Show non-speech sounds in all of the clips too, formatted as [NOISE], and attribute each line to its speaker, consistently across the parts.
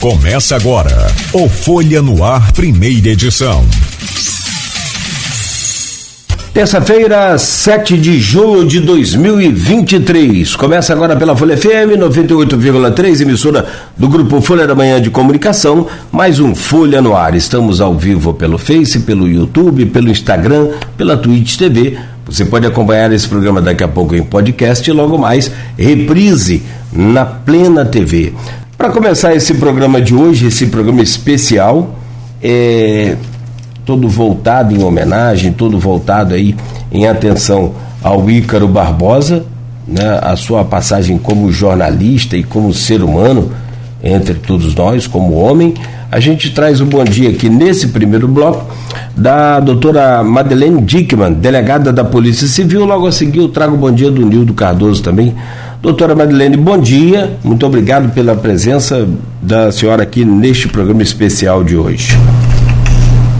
Speaker 1: Começa agora o Folha no Ar, primeira edição.
Speaker 2: Terça-feira, 7 de junho de 2023. Começa agora pela Folha FM 98,3, emissora do grupo Folha da Manhã de Comunicação. Mais um Folha no Ar. Estamos ao vivo pelo Face, pelo YouTube, pelo Instagram, pela Twitch TV. Você pode acompanhar esse programa daqui a pouco em podcast e logo mais reprise na Plena TV. Para começar esse programa de hoje, esse programa especial, é, todo voltado em homenagem, todo voltado aí em atenção ao Ícaro Barbosa, né, a sua passagem como jornalista e como ser humano, entre todos nós, como homem. A gente traz o um bom dia aqui nesse primeiro bloco da doutora Madeleine Dickman, delegada da Polícia Civil. Logo a seguir eu trago o bom dia do Nildo Cardoso também, Doutora Madeleine, bom dia. Muito obrigado pela presença da senhora aqui neste programa especial de hoje.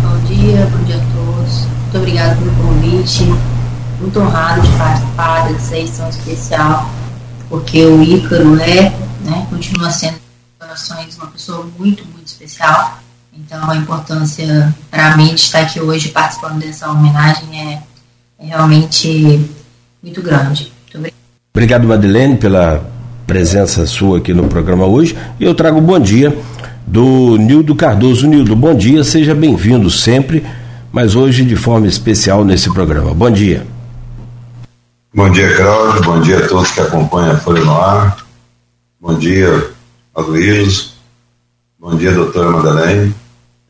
Speaker 3: Bom dia, bom dia a todos. Muito obrigado pelo convite. Muito honrado de participar dessa edição especial, porque o Ícaro é, né, continua sendo uma pessoa muito, muito especial. Então, a importância para mim de estar aqui hoje participando dessa homenagem é, é realmente muito grande.
Speaker 2: Obrigado, Madeleine, pela presença sua aqui no programa hoje. E eu trago o bom dia do Nildo Cardoso. Nildo, bom dia, seja bem-vindo sempre, mas hoje de forma especial nesse programa. Bom dia.
Speaker 4: Bom dia, Cláudio. Bom dia a todos que acompanham a Folha no Ar. Bom dia, Aloysio. Bom dia, doutora Madeleine.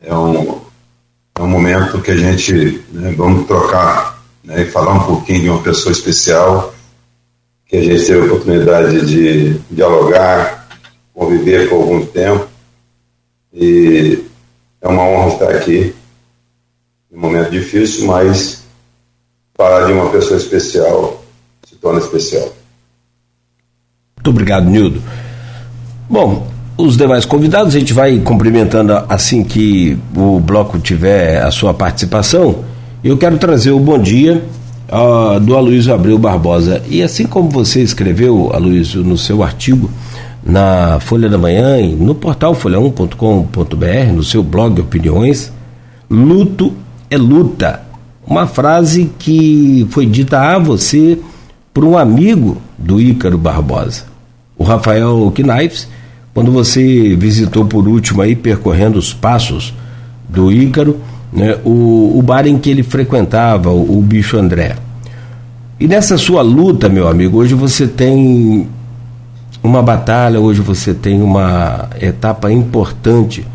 Speaker 4: É um, é um momento que a gente né, vamos trocar né, e falar um pouquinho de uma pessoa especial que a gente teve a oportunidade de dialogar, conviver por algum tempo. E é uma honra estar aqui, um momento difícil, mas falar de uma pessoa especial se torna especial.
Speaker 2: Muito obrigado, Nildo. Bom, os demais convidados a gente vai cumprimentando assim que o bloco tiver a sua participação. Eu quero trazer o bom dia uh, do Aloysio Abreu Barbosa. E assim como você escreveu, Aloysio, no seu artigo na Folha da Manhã e no portal folha1.com.br, no seu blog Opiniões, luto é luta. Uma frase que foi dita a você por um amigo do Ícaro Barbosa, o Rafael Knives, quando você visitou por último aí, percorrendo os passos do Ícaro, né, o, o bar em que ele frequentava, o, o Bicho André. E nessa sua luta, meu amigo, hoje você tem uma batalha, hoje você tem uma etapa importante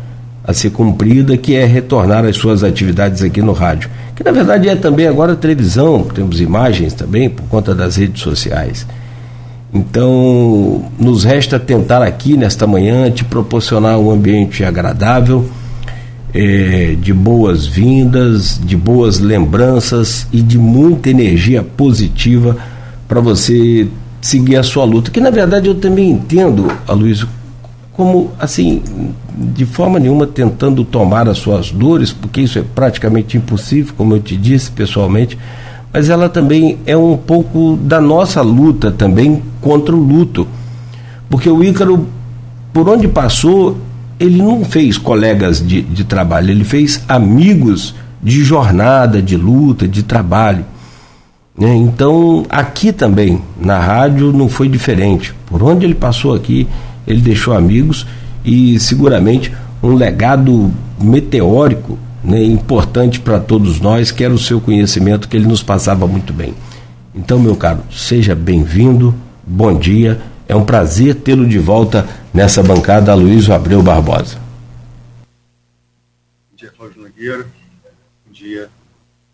Speaker 2: a ser cumprida, que é retornar às suas atividades aqui no rádio. Que na verdade é também agora televisão, temos imagens também por conta das redes sociais. Então, nos resta tentar aqui nesta manhã te proporcionar um ambiente agradável é, de boas-vindas, de boas lembranças e de muita energia positiva para você seguir a sua luta. Que na verdade eu também entendo, Aloysio, como assim, de forma nenhuma tentando tomar as suas dores, porque isso é praticamente impossível, como eu te disse pessoalmente, mas ela também é um pouco da nossa luta também contra o luto. Porque o Ícaro, por onde passou, ele não fez colegas de, de trabalho, ele fez amigos de jornada, de luta, de trabalho. Né? Então, aqui também, na rádio, não foi diferente. Por onde ele passou aqui, ele deixou amigos e seguramente um legado meteórico né, importante para todos nós, que era o seu conhecimento que ele nos passava muito bem. Então, meu caro, seja bem-vindo, bom dia é um prazer tê-lo de volta nessa bancada, Luiz Abreu Barbosa.
Speaker 5: Bom dia, Cláudio Nogueira. Bom dia,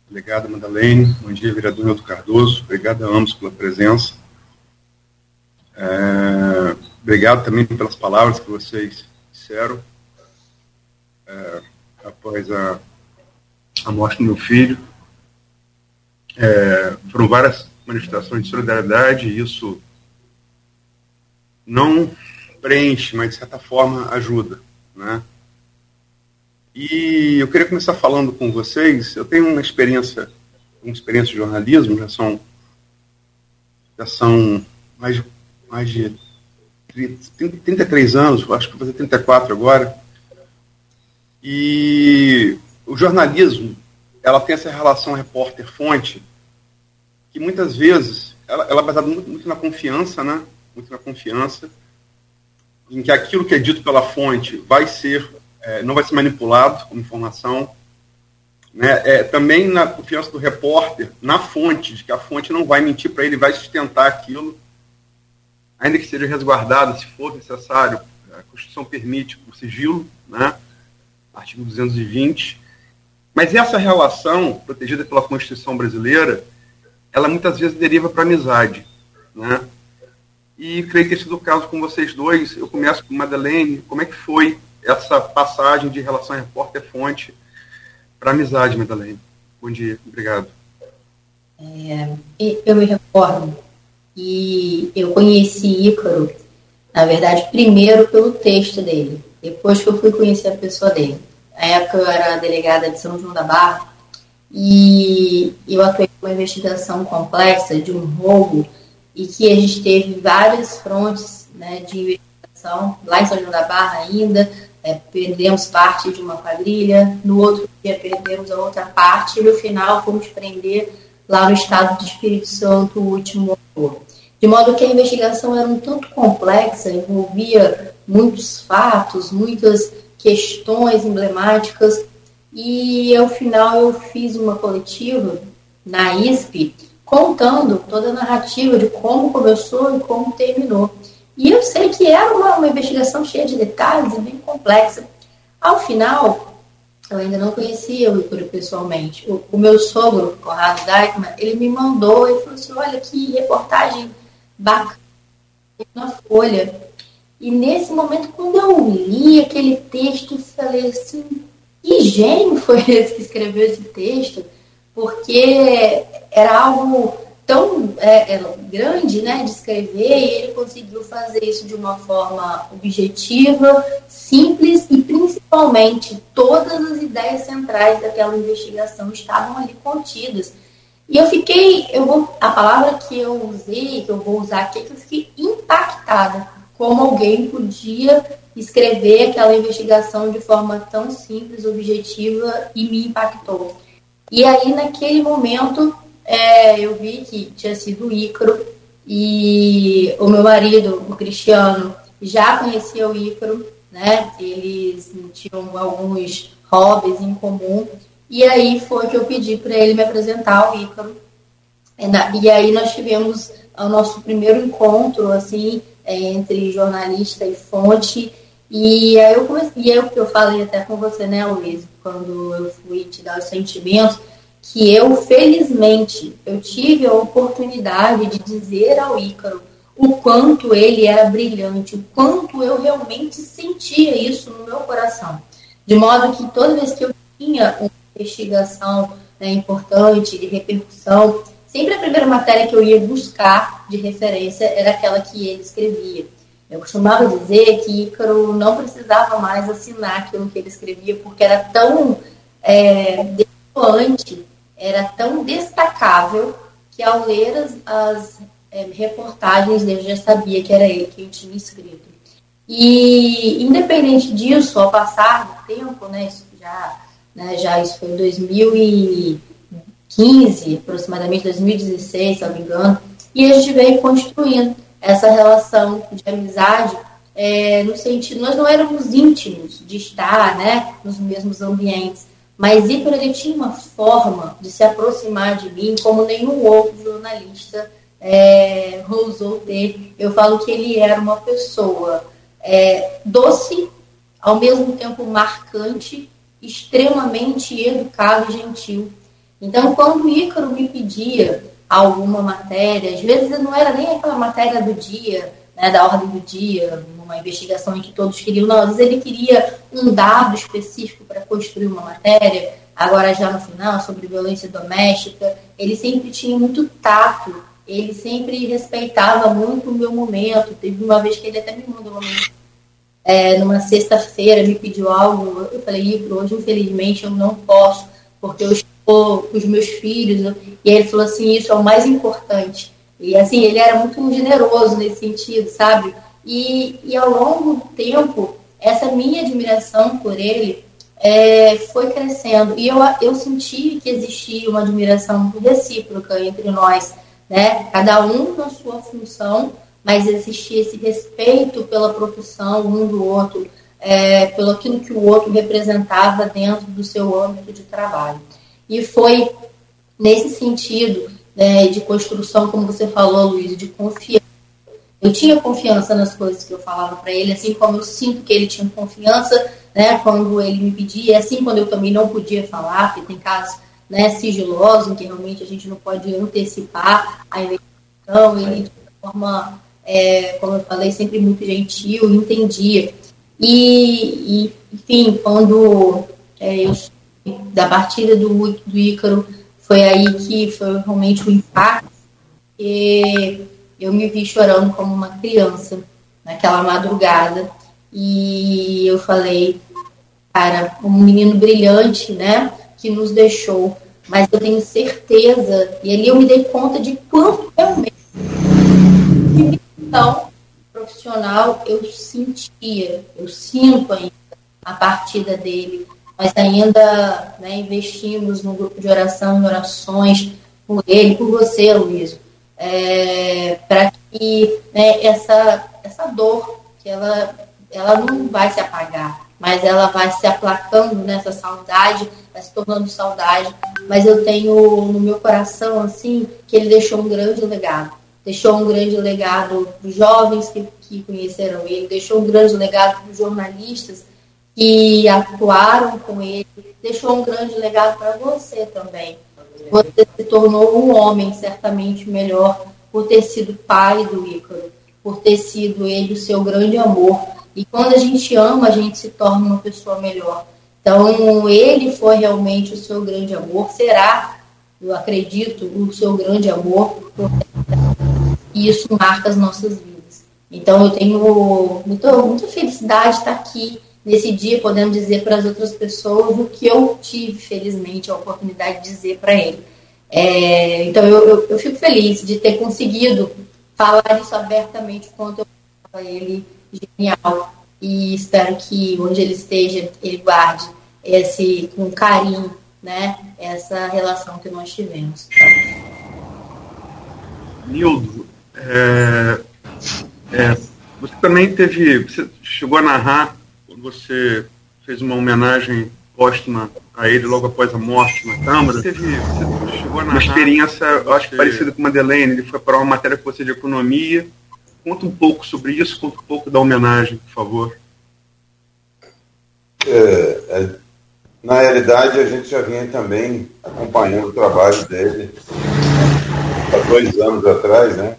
Speaker 5: delegado Madalene. Bom dia, vereador Milton Cardoso. Obrigado a ambos pela presença. É, obrigado também pelas palavras que vocês disseram é, após a, a morte do meu filho. É, foram várias manifestações de solidariedade e isso não preenche, mas de certa forma ajuda, né? E eu queria começar falando com vocês. Eu tenho uma experiência, uma experiência de jornalismo, já são, já são mais, mais de 33 anos, acho que vou fazer 34 agora. E o jornalismo, ela tem essa relação repórter-fonte, que muitas vezes, ela, ela é baseada muito, muito na confiança, né? Muito na confiança, em que aquilo que é dito pela fonte vai ser, é, não vai ser manipulado como informação, né? É, também na confiança do repórter na fonte, de que a fonte não vai mentir para ele, vai sustentar aquilo, ainda que seja resguardado, se for necessário. A Constituição permite o sigilo, né? Artigo 220. Mas essa relação, protegida pela Constituição brasileira, ela muitas vezes deriva para amizade. Né? E creio que esse é o caso com vocês dois. Eu começo com Madeleine. Como é que foi essa passagem de relação repórter-fonte para amizade, Madalena. Bom dia, obrigado.
Speaker 3: É, eu me recordo e eu conheci Ícaro, na verdade, primeiro pelo texto dele, depois que eu fui conhecer a pessoa dele. Na época eu era delegada de São João da Barra e eu atuei uma investigação complexa de um roubo e que a gente teve várias frontes né, de investigação, lá em São João da Barra ainda, é, perdemos parte de uma quadrilha, no outro dia perdemos a outra parte, e no final fomos prender lá no estado do Espírito Santo o último autor. De modo que a investigação era um tanto complexa, envolvia muitos fatos, muitas questões emblemáticas, e ao final eu fiz uma coletiva na ISP contando toda a narrativa de como começou e como terminou. E eu sei que era uma, uma investigação cheia de detalhes e bem complexa. Ao final, eu ainda não conhecia o Igor pessoalmente. O, o, meu sogro, Conrado Deichmann, ele me mandou e falou assim: olha que reportagem bacana na Folha. E nesse momento, quando eu li aquele texto, falei assim: que gênio foi [LAUGHS] esse que escreveu esse texto? Porque era algo tão é, é, grande né, de escrever e ele conseguiu fazer isso de uma forma objetiva, simples e principalmente todas as ideias centrais daquela investigação estavam ali contidas. E eu fiquei, eu vou, a palavra que eu usei, que eu vou usar aqui, é que eu fiquei impactada como alguém podia escrever aquela investigação de forma tão simples, objetiva e me impactou. E aí, naquele momento, é, eu vi que tinha sido o Ícaro e o meu marido, o Cristiano, já conhecia o Ícaro, né? Eles tinham alguns hobbies em comum. E aí foi que eu pedi para ele me apresentar o Ícaro. E aí nós tivemos o nosso primeiro encontro, assim, é, entre jornalista e fonte. E aí eu comecei, e eu, eu falei até com você, né, Luiz, quando eu fui te dar os sentimentos, que eu, felizmente, eu tive a oportunidade de dizer ao Ícaro o quanto ele era brilhante, o quanto eu realmente sentia isso no meu coração. De modo que toda vez que eu tinha uma investigação né, importante, de repercussão, sempre a primeira matéria que eu ia buscar de referência era aquela que ele escrevia. Eu costumava dizer que Ícaro não precisava mais assinar aquilo que ele escrevia, porque era tão é, era tão destacável que ao ler as, as é, reportagens eu já sabia que era ele que tinha escrito. E independente disso, ao passar do tempo, né, isso já, né, já isso foi em 2015, aproximadamente 2016, se não me engano, e a gente veio construindo essa relação de amizade é, no sentido, nós não éramos íntimos de estar né, nos mesmos ambientes, mas Ícaro ele tinha uma forma de se aproximar de mim como nenhum outro jornalista é, ousou ter. Eu falo que ele era uma pessoa é, doce, ao mesmo tempo marcante, extremamente educado e gentil. Então, quando o Ícaro me pedia alguma matéria, às vezes não era nem aquela matéria do dia, né, da ordem do dia, uma investigação em que todos queriam, não, às vezes ele queria um dado específico para construir uma matéria, agora já no final, sobre violência doméstica, ele sempre tinha muito tato, ele sempre respeitava muito o meu momento, teve uma vez que ele até me mandou uma é, numa sexta-feira, me pediu algo, eu falei, hoje infelizmente eu não posso, porque eu estou com os meus filhos, e aí ele falou assim, isso é o mais importante, e assim, ele era muito generoso nesse sentido, sabe? E, e ao longo do tempo, essa minha admiração por ele é, foi crescendo. E eu, eu senti que existia uma admiração recíproca entre nós, né? Cada um na sua função, mas existia esse respeito pela profissão um do outro, é, pelo aquilo que o outro representava dentro do seu âmbito de trabalho. E foi nesse sentido né, de construção, como você falou, Luiz, de confiança. Eu tinha confiança nas coisas que eu falava para ele, assim como eu sinto que ele tinha confiança né, quando ele me pedia, assim quando eu também não podia falar, porque tem casos né, sigilosos em que realmente a gente não pode antecipar a investigação, ele de forma, é, como eu falei, sempre muito gentil, entendia. E, e enfim, quando é, eu da partida do, do Ícaro, foi aí que foi realmente o impacto, e eu me vi chorando como uma criança naquela madrugada. E eu falei, cara, um menino brilhante, né, que nos deixou, mas eu tenho certeza, e ali eu me dei conta de quanto realmente então profissional eu sentia, eu sinto ainda a partida dele. Nós ainda né, investimos no grupo de oração, em orações por ele, por você, Luiz, é, para que né, essa, essa dor, que ela ela não vai se apagar, mas ela vai se aplacando nessa saudade, vai se tornando saudade. Mas eu tenho no meu coração, assim, que ele deixou um grande legado. Deixou um grande legado para os jovens que, que conheceram ele, deixou um grande legado para os jornalistas que atuaram com ele, deixou um grande legado para você também. Você se tornou um homem certamente melhor por ter sido pai do Ícaro, por ter sido ele o seu grande amor e quando a gente ama, a gente se torna uma pessoa melhor. Então, ele foi realmente o seu grande amor, será, eu acredito, o seu grande amor, e isso marca as nossas vidas. Então, eu tenho muita, muita felicidade de estar aqui nesse dia, podendo dizer para as outras pessoas o que eu tive, felizmente, a oportunidade de dizer para ele. É, então, eu, eu, eu, fico feliz de ter conseguido falar isso abertamente quanto eu para ele genial e espero que onde ele esteja ele guarde esse com carinho, né, essa relação que nós tivemos.
Speaker 5: Nildo, é, é, você também teve, você chegou a narrar quando você fez uma homenagem póstuma a ele logo após a morte na Câmara. Você teve, você chegou a narrar uma experiência, eu acho que parecida com a Madeleine, ele foi para uma matéria que você de economia Conta um pouco sobre isso, conta um pouco da homenagem, por favor.
Speaker 4: É, é, na realidade, a gente já vinha também acompanhando o trabalho dele há dois anos atrás, né?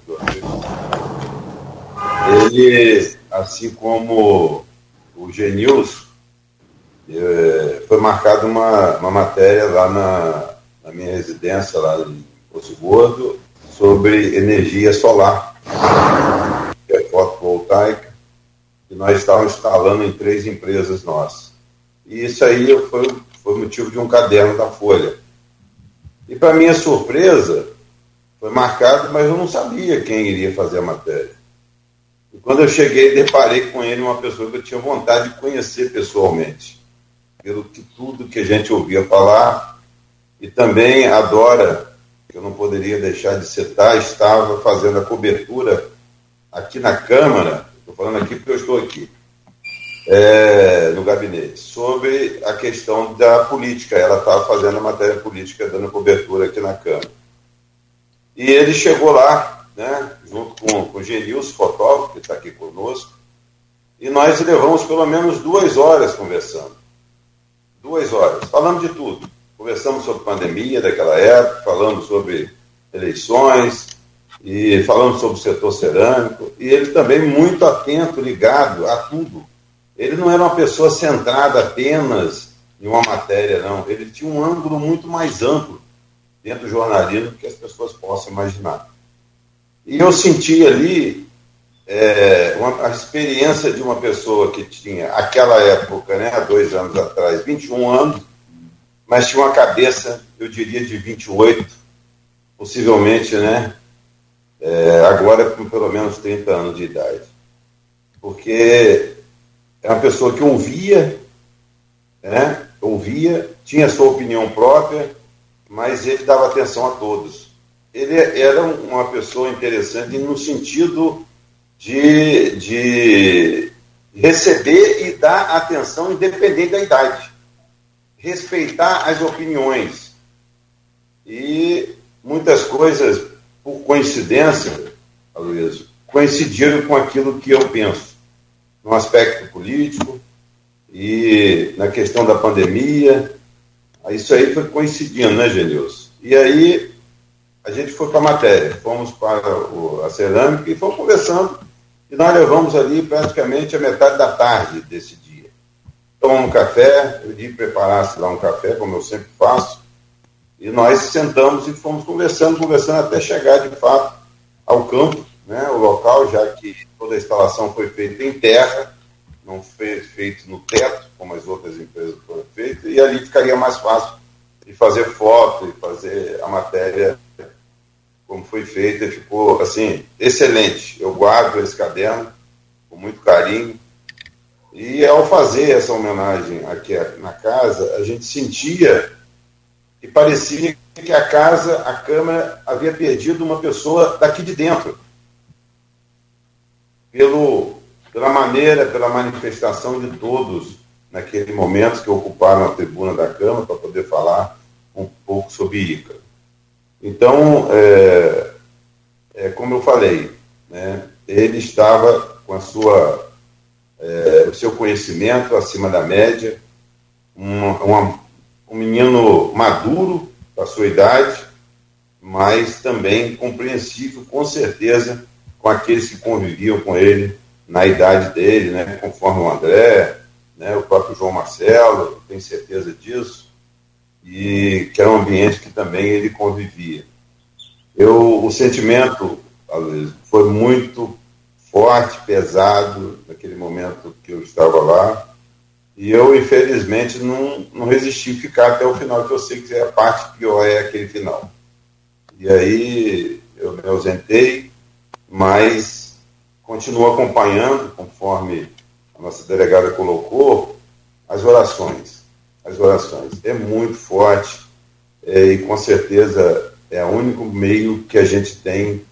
Speaker 4: Ele, assim como o Genils, é, foi marcada uma, uma matéria lá na, na minha residência, lá em Poço Gordo, sobre energia solar fotovoltaica, que nós estávamos instalando em três empresas nossas. E isso aí foi, foi motivo de um caderno da Folha. E para minha surpresa, foi marcado, mas eu não sabia quem iria fazer a matéria. E quando eu cheguei, deparei com ele uma pessoa que eu tinha vontade de conhecer pessoalmente, pelo que tudo que a gente ouvia falar, e também adora, que eu não poderia deixar de citar, estava fazendo a cobertura aqui na Câmara, estou falando aqui porque eu estou aqui, é, no gabinete, sobre a questão da política. Ela estava fazendo a matéria política, dando cobertura aqui na Câmara. E ele chegou lá, né, junto com, com o Genilson, fotógrafo, que está aqui conosco, e nós levamos pelo menos duas horas conversando. Duas horas, falando de tudo. Conversamos sobre pandemia daquela época, falamos sobre eleições, e falando sobre o setor cerâmico, e ele também muito atento, ligado a tudo. Ele não era uma pessoa centrada apenas em uma matéria, não. Ele tinha um ângulo muito mais amplo dentro do jornalismo que as pessoas possam imaginar. E eu senti ali é, uma, a experiência de uma pessoa que tinha, aquela época, né, há dois anos atrás, 21 anos, mas tinha uma cabeça, eu diria, de 28, possivelmente, né, é, agora com pelo menos 30 anos de idade. porque é uma pessoa que ouvia, né? ouvia, tinha sua opinião própria, mas ele dava atenção a todos. Ele era uma pessoa interessante no sentido de, de receber e dar atenção independente da idade, respeitar as opiniões. E muitas coisas, por coincidência, Aloysio, coincidiram com aquilo que eu penso, no aspecto político e na questão da pandemia. Isso aí foi coincidindo, né, Genilson? E aí a gente foi para a matéria, fomos para o, a cerâmica e fomos conversando. E nós levamos ali praticamente a metade da tarde desse dia. Tomamos um café, eu disse preparasse lá um café, como eu sempre faço, e nós sentamos e fomos conversando, conversando até chegar de fato ao campo, né, o local, já que toda a instalação foi feita em terra, não foi feito no teto, como as outras empresas foram feitas, e ali ficaria mais fácil de fazer foto e fazer a matéria como foi feita, ficou assim, excelente. Eu guardo esse caderno com muito carinho. E ao fazer essa homenagem aqui na casa, a gente sentia que parecia que a casa, a Câmara, havia perdido uma pessoa daqui de dentro pelo, pela maneira, pela manifestação de todos naquele momento que ocuparam a tribuna da Câmara para poder falar um pouco sobre Ícaro. Então, é, é, como eu falei, né, ele estava com a sua, é, o seu conhecimento acima da média, uma, uma, um menino maduro da sua idade, mas também compreensível, com certeza, com aqueles que conviviam com ele na idade dele, né, conforme o André, né, o próprio João Marcelo, tenho certeza disso, e que era um ambiente que também ele convivia. Eu, o sentimento foi muito forte, pesado, naquele momento que eu estava lá, e eu, infelizmente, não, não resisti ficar até o final, que eu sei que a parte pior é aquele final. E aí eu me ausentei, mas continuo acompanhando, conforme a nossa delegada colocou, as orações. As orações. É muito forte é, e com certeza é o único meio que a gente tem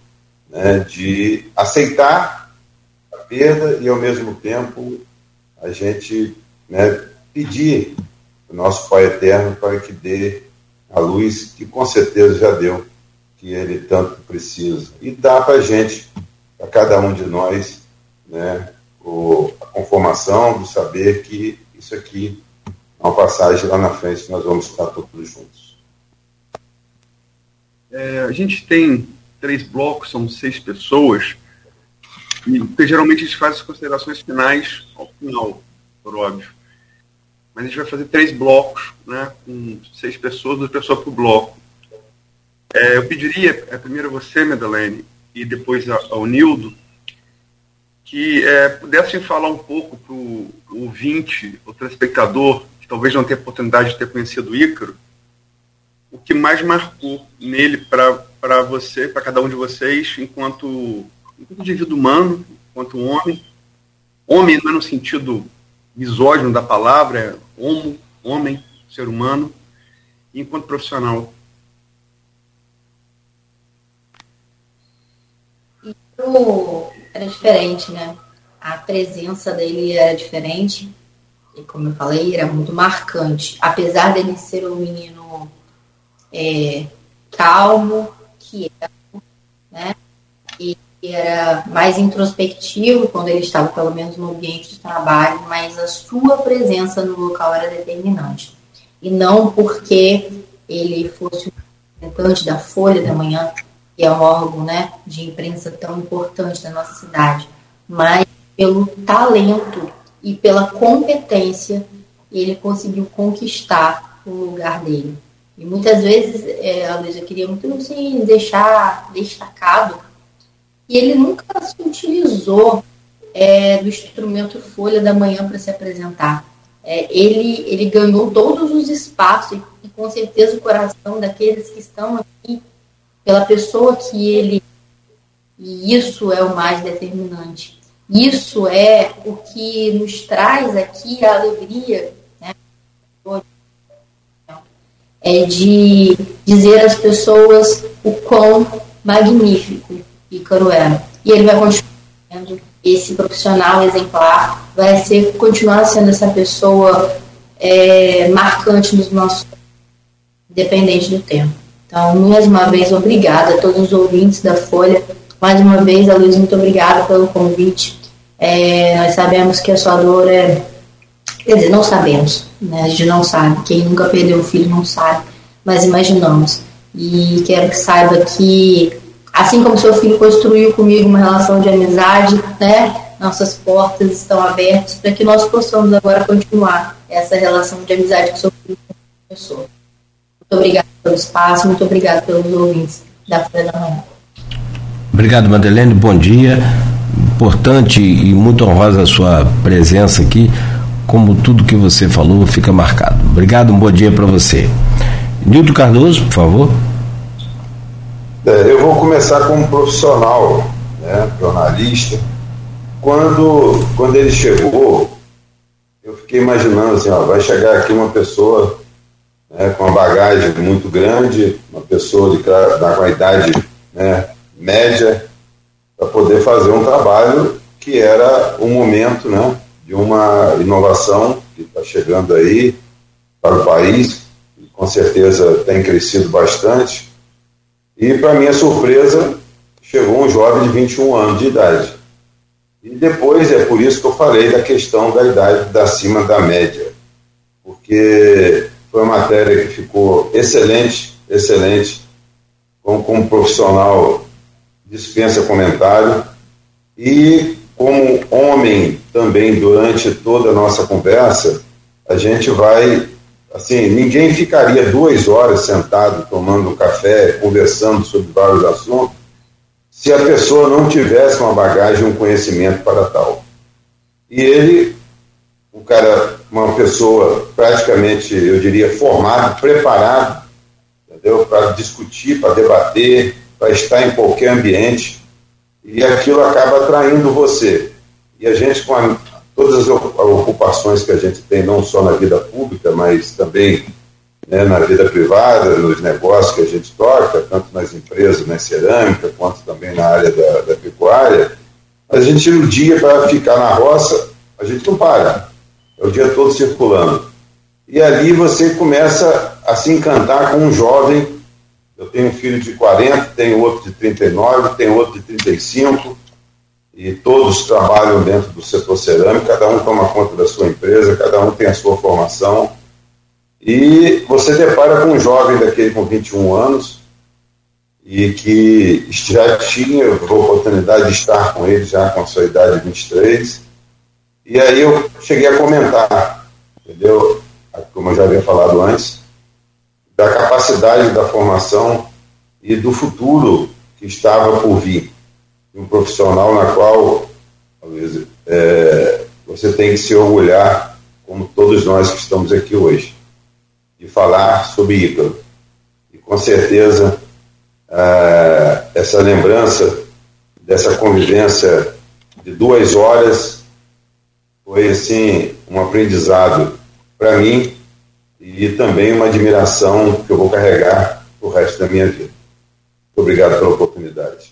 Speaker 4: né, de aceitar a perda e, ao mesmo tempo, a gente né, pedir o nosso Pai Eterno para que dê a luz que com certeza já deu que ele tanto precisa. E dá para a gente, para cada um de nós, né, o, a conformação do saber que isso aqui uma passagem lá na frente, nós vamos estar todos juntos.
Speaker 5: É, a gente tem três blocos, são seis pessoas, e geralmente a gente faz as considerações finais ao final, por óbvio. Mas a gente vai fazer três blocos, né, com seis pessoas, duas pessoas por bloco. É, eu pediria, é, primeiro você, Madeleine, e depois ao Nildo, que é, pudessem falar um pouco para o ouvinte, o telespectador, que talvez não tenha oportunidade de ter conhecido o Ícaro, o que mais marcou nele para você, para cada um de vocês, enquanto, enquanto indivíduo humano, enquanto homem. Homem não é no sentido misógino da palavra, é homo, homem, ser humano, enquanto profissional.
Speaker 3: Era diferente, né? A presença dele era diferente. E como eu falei, era muito marcante. Apesar dele ser um menino é, calmo, quieto, né? E era mais introspectivo quando ele estava, pelo menos, no ambiente de trabalho, mas a sua presença no local era determinante. E não porque ele fosse o representante da Folha da Manhã, que é um órgão né, de imprensa tão importante da nossa cidade, mas pelo talento e pela competência ele conseguiu conquistar o lugar dele. E muitas vezes é, a Luísa queria muito assim, deixar destacado e ele nunca se utilizou é, do instrumento Folha da Manhã para se apresentar. É, ele, ele ganhou todos os espaços e, com certeza o coração daqueles que estão aqui pela pessoa que ele e isso é o mais determinante. Isso é o que nos traz aqui a alegria, né? É de dizer às pessoas o quão magnífico Ícaro era. E ele vai continuar sendo esse profissional exemplar, vai ser, continuar sendo essa pessoa é, marcante nos nossos independente do tempo. Então, mais uma vez, obrigada a todos os ouvintes da Folha. Mais uma vez, a Luiz, muito obrigada pelo convite. É, nós sabemos que a sua dor é. Quer dizer, não sabemos, né? a gente não sabe. Quem nunca perdeu um filho não sabe, mas imaginamos. E quero que saiba que, assim como seu filho construiu comigo uma relação de amizade, né? Nossas portas estão abertas para que nós possamos agora continuar essa relação de amizade que seu filho começou. Muito obrigada pelo espaço, muito obrigada pelos ouvintes da Folha da Manhã.
Speaker 2: Obrigado, Madeleine. Bom dia importante e muito honrosa a sua presença aqui. Como tudo que você falou fica marcado. Obrigado, um bom dia para você. Nilton Cardoso, por favor.
Speaker 4: É, eu vou começar como profissional, né, jornalista. Quando, quando ele chegou, eu fiquei imaginando assim, ó, vai chegar aqui uma pessoa né, com uma bagagem muito grande, uma pessoa de, da, com a idade né, média, para poder fazer um trabalho que era o momento né, de uma inovação que está chegando aí para o país, e com certeza tem crescido bastante. E, para minha surpresa, chegou um jovem de 21 anos de idade. E depois, é por isso que eu falei da questão da idade da acima da média, porque foi uma matéria que ficou excelente, excelente, como, como profissional dispensa comentário. E como homem também durante toda a nossa conversa, a gente vai assim, ninguém ficaria duas horas sentado tomando café, conversando sobre vários assuntos, se a pessoa não tivesse uma bagagem, um conhecimento para tal. E ele, um cara, uma pessoa praticamente, eu diria, formado, preparado, entendeu? Para discutir, para debater, para estar em qualquer ambiente e aquilo acaba atraindo você. E a gente, com a, todas as ocupações que a gente tem, não só na vida pública, mas também né, na vida privada, nos negócios que a gente toca, tanto nas empresas, na cerâmica, quanto também na área da, da pecuária, a gente tira o dia para ficar na roça, a gente não para. É o dia todo circulando. E ali você começa a se encantar com um jovem eu tenho um filho de 40, tenho outro de 39, tenho outro de 35, e todos trabalham dentro do setor cerâmico, cada um toma conta da sua empresa, cada um tem a sua formação. E você depara com um jovem daquele com 21 anos, e que já tinha a oportunidade de estar com ele já com a sua idade de 23. E aí eu cheguei a comentar, entendeu? Como eu já havia falado antes, da capacidade da formação e do futuro que estava por vir. Um profissional na qual, Luiz, é, você tem que se orgulhar, como todos nós que estamos aqui hoje, de falar sobre Ícaro. E com certeza, é, essa lembrança dessa convivência de duas horas foi assim um aprendizado para mim e também uma admiração que eu vou carregar o resto da minha vida. Muito obrigado pela oportunidade.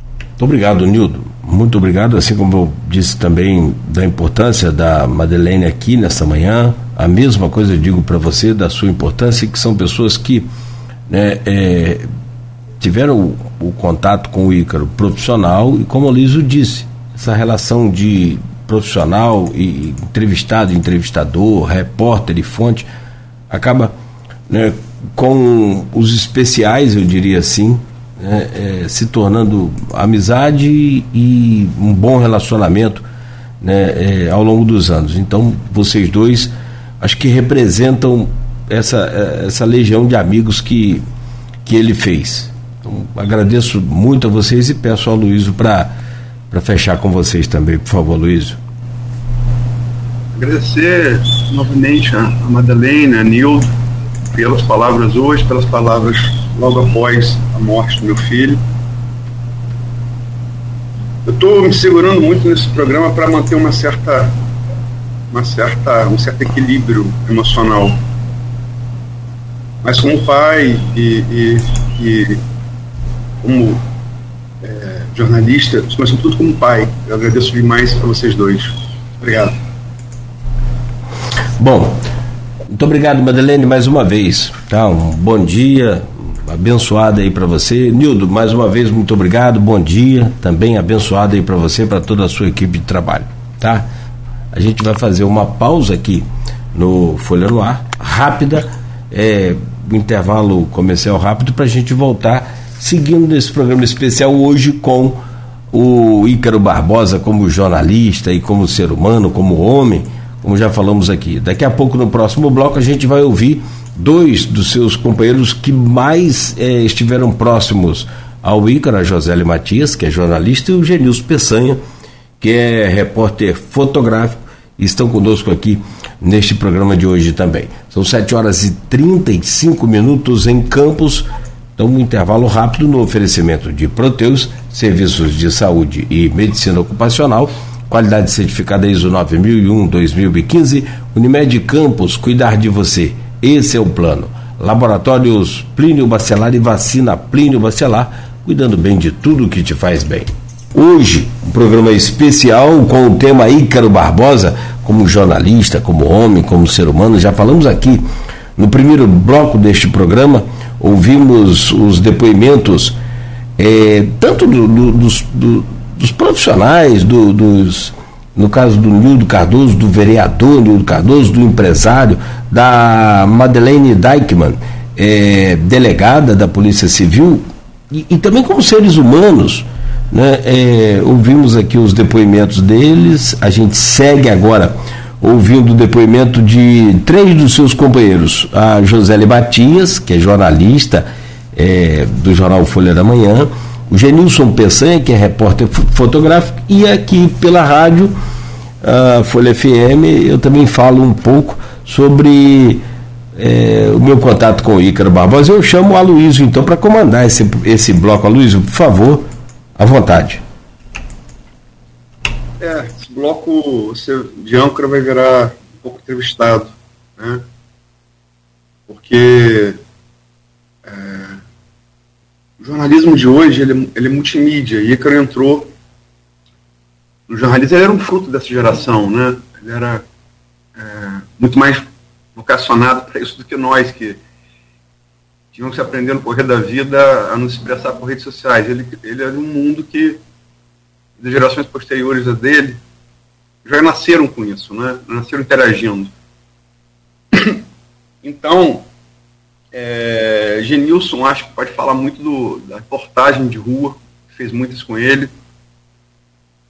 Speaker 2: Muito obrigado, Nildo. Muito obrigado, assim como eu disse também da importância da Madeleine aqui nesta manhã, a mesma coisa eu digo para você da sua importância, que são pessoas que né, é, tiveram o, o, contato com o Ícaro profissional e, como o Liso disse, essa relação de profissional e entrevistado, entrevistador, repórter e fonte, acaba né, com os especiais, eu diria assim, né, é, se tornando amizade e um bom relacionamento né, é, ao longo dos anos. Então, vocês dois, acho que representam essa, essa legião de amigos que, que ele fez. Então, agradeço muito a vocês e peço ao Luísio para para fechar com vocês também, por favor, Luiz.
Speaker 5: Agradecer novamente a, Madalena, a Nildo, pelas palavras hoje, pelas palavras logo após a morte do meu filho. Eu estou me segurando muito nesse programa para manter uma certa, uma certa, um certo equilíbrio emocional. Mas como pai e, e, e como é, jornalista, mas sobretudo como pai, eu agradeço demais a vocês dois. Obrigado.
Speaker 2: Bom, muito obrigado, Madeleine, mais uma vez. Tá? Um bom dia, abençoado aí para você. Nildo, mais uma vez, muito obrigado, bom dia, também abençoado aí para você, para toda a sua equipe de trabalho, tá? A gente vai fazer uma pausa aqui no Folha no Ar, rápida, é, intervalo comercial rápido para a gente voltar seguindo nesse programa especial hoje com o Ícaro Barbosa como jornalista e como ser humano, como homem, como já falamos aqui. Daqui a pouco, no próximo bloco, a gente vai ouvir dois dos seus companheiros que mais eh, estiveram próximos ao Ícaro, a Josélio Matias, que é jornalista, e o Genilson Peçanha, que é repórter fotográfico, estão conosco aqui neste programa de hoje também. São 7 horas e 35 minutos em Campos. Então, um intervalo rápido no oferecimento de Proteus, serviços de saúde e medicina ocupacional, qualidade certificada ISO 9001-2015, Unimed Campos, cuidar de você. Esse é o plano. Laboratórios Plínio Bacelar e vacina Plínio Bacelar, cuidando bem de tudo que te faz bem. Hoje, um programa especial com o tema Ícaro Barbosa, como jornalista, como homem, como ser humano. Já falamos aqui no primeiro bloco deste programa, ouvimos os depoimentos, é, tanto do, do, dos, do, dos, profissionais, dos, no caso do Nildo Cardoso, do vereador Nildo Cardoso, do empresário, da Madeleine Deichmann, é, delegada da Polícia Civil, e, e também como seres humanos. Né? É, ouvimos aqui os depoimentos deles, a gente segue agora ouvindo o depoimento de três dos seus companheiros, a José Batias, que é jornalista é, do jornal Folha da Manhã, o Genilson Peçanha, que é repórter fotográfico, e aqui pela rádio, Folha FM, eu também falo um pouco sobre é, o meu contato com o Ícaro Barbosa. Eu chamo o Aloysio, então, para comandar esse, esse bloco. Aloysio, por favor, à vontade.
Speaker 5: É, bloco de âncora vai virar um pouco entrevistado, né? Porque é, o jornalismo de hoje ele, ele é multimídia e Ícaro entrou o jornalismo era um fruto dessa geração, né? Ele era é, muito mais vocacionado para isso do que nós, que tínhamos que aprender no correr da vida a nos expressar por redes sociais. Ele, ele era um mundo que, das gerações posteriores a dele, já nasceram com isso, né? Nasceram interagindo. [COUGHS] Então, é, Genilson, acho que pode falar muito do, da reportagem de rua, fez muitas com ele.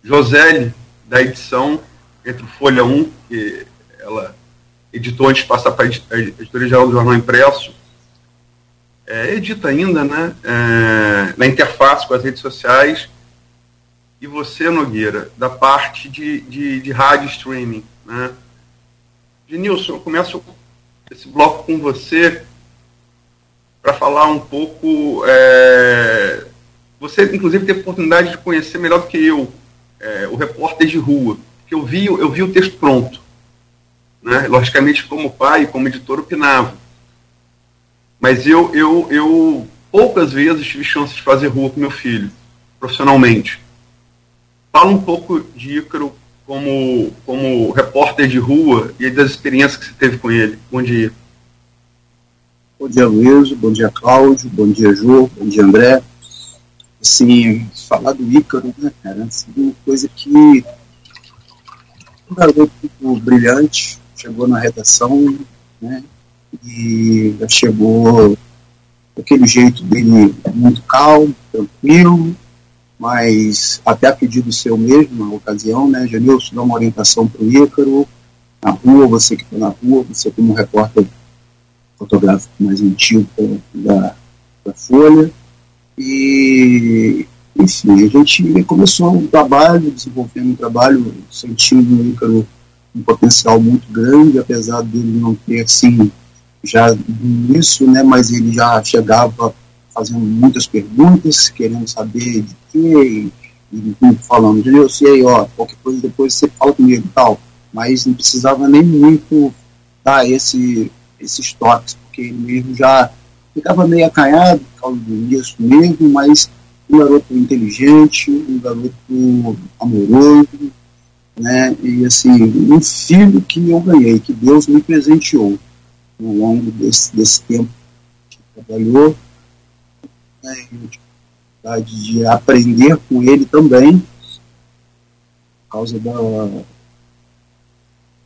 Speaker 5: Josele, da edição, entre Folha 1, que ela editou antes de passar para a editoria geral do Jornal Impresso, é, edita ainda, né, é, na interface com as redes sociais, e você, Nogueira, da parte de, de, de rádio streaming. Né? Genilson, eu começo esse bloco com você para falar um pouco. É, você, inclusive, teve oportunidade de conhecer melhor do que eu é, o repórter de rua, eu vi, eu vi o texto pronto. Né? Logicamente, como pai, como editor, opinava. Mas eu, eu, eu poucas vezes tive chance de fazer rua com meu filho, profissionalmente. Fala um pouco de Ícaro como, como repórter de rua e das experiências que você teve com ele. Bom dia.
Speaker 6: Bom dia, Luiz. Bom dia, Cláudio. Bom dia, Ju. Bom dia, André assim, falar do Ícaro, né, cara, assim, uma coisa que um garoto brilhante, chegou na redação, né, e chegou daquele jeito dele muito calmo, tranquilo, mas até a pedido seu mesmo, na ocasião, né, Janilson, dá uma orientação para o Ícaro, na rua, você que está na rua, você como repórter fotográfico mais antigo da, da Folha, e, enfim, a gente começou um trabalho, desenvolvendo um trabalho, sentindo no Ícaro um potencial muito grande, apesar dele não ter, assim, já isso, né, mas ele já chegava fazendo muitas perguntas, querendo saber de quê, falando, eu sei, ó, qualquer coisa depois você fala comigo e tal. Mas não precisava nem muito dar esse, esses toques, porque ele mesmo já ficava meio acanhado por causa do isso mesmo, mas um garoto inteligente, um garoto amoroso, né? E assim, um filho que eu ganhei, que Deus me presenteou ao longo desse, desse tempo que trabalhou, né? de aprender com ele também, por causa da,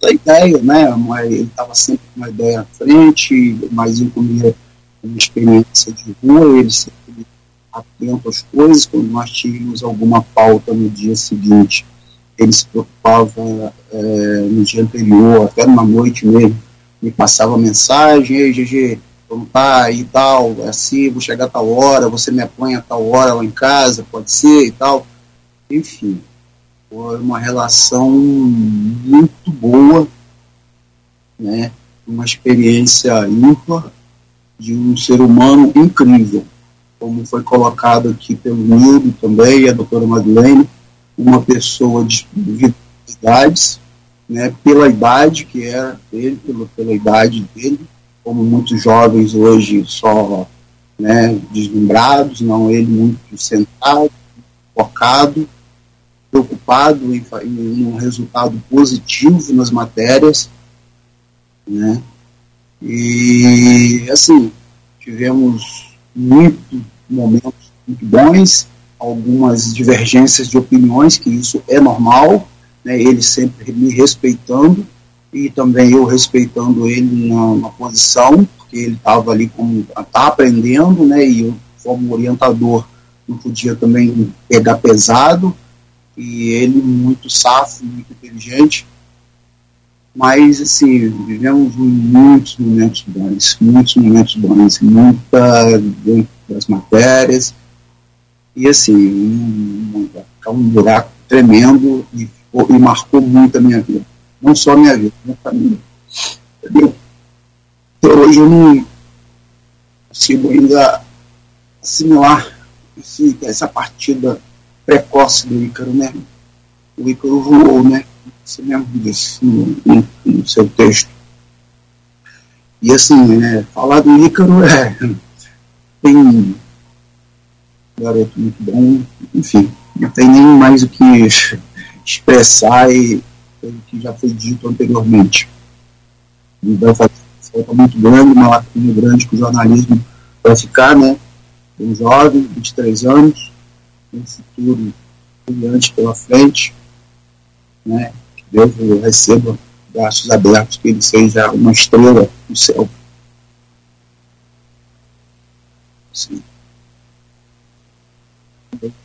Speaker 6: da ideia, né? Mas ele estava sempre com uma ideia à frente, mas incluía uma experiência de rua, ele sempre atento às coisas, quando nós tínhamos alguma pauta no dia seguinte, ele se preocupava é, no dia anterior, até na noite mesmo, me passava mensagem, ei, GG, tá e tal, é assim, vou chegar a tal hora, você me apanha a tal hora lá em casa, pode ser e tal. Enfim, foi uma relação muito boa, né? uma experiência ímpar de um ser humano incrível, como foi colocado aqui pelo Nildo também, a doutora Madeleine, uma pessoa de idades, né, pela idade que era ele, pela, pela idade dele, como muitos jovens hoje só né, deslumbrados, não ele muito sentado, focado, preocupado em, em um resultado positivo nas matérias, né? E assim, tivemos muitos momentos muito bons, algumas divergências de opiniões, que isso é normal, né? ele sempre me respeitando, e também eu respeitando ele na, na posição, porque ele estava ali como tá aprendendo, né? E eu como orientador não podia também pegar pesado, e ele muito safo, muito inteligente, mas assim, vivemos muitos momentos bons, muitos momentos bons, muita das matérias, e assim, um, um, um buraco tremendo e, e marcou muito a minha vida não só minha vida, minha família. Entendeu? Então, hoje eu não consigo ainda assimilar esse, essa partida precoce do Ícaro, né? O Ícaro voou, né? Você mesmo disse no, no, no, seu texto. E assim, né, falar do Ícaro é. Tem um garoto muito bom, enfim, não tem nem mais o que expressar e que já foi dito anteriormente. Então, faz falta muito grande, uma lacuna grande que o jornalismo vai ficar, né? Um jovem, 23 anos, um futuro brilhante pela frente, né? Que Deus receba braços abertos, que ele seja uma estrela no céu. Sim.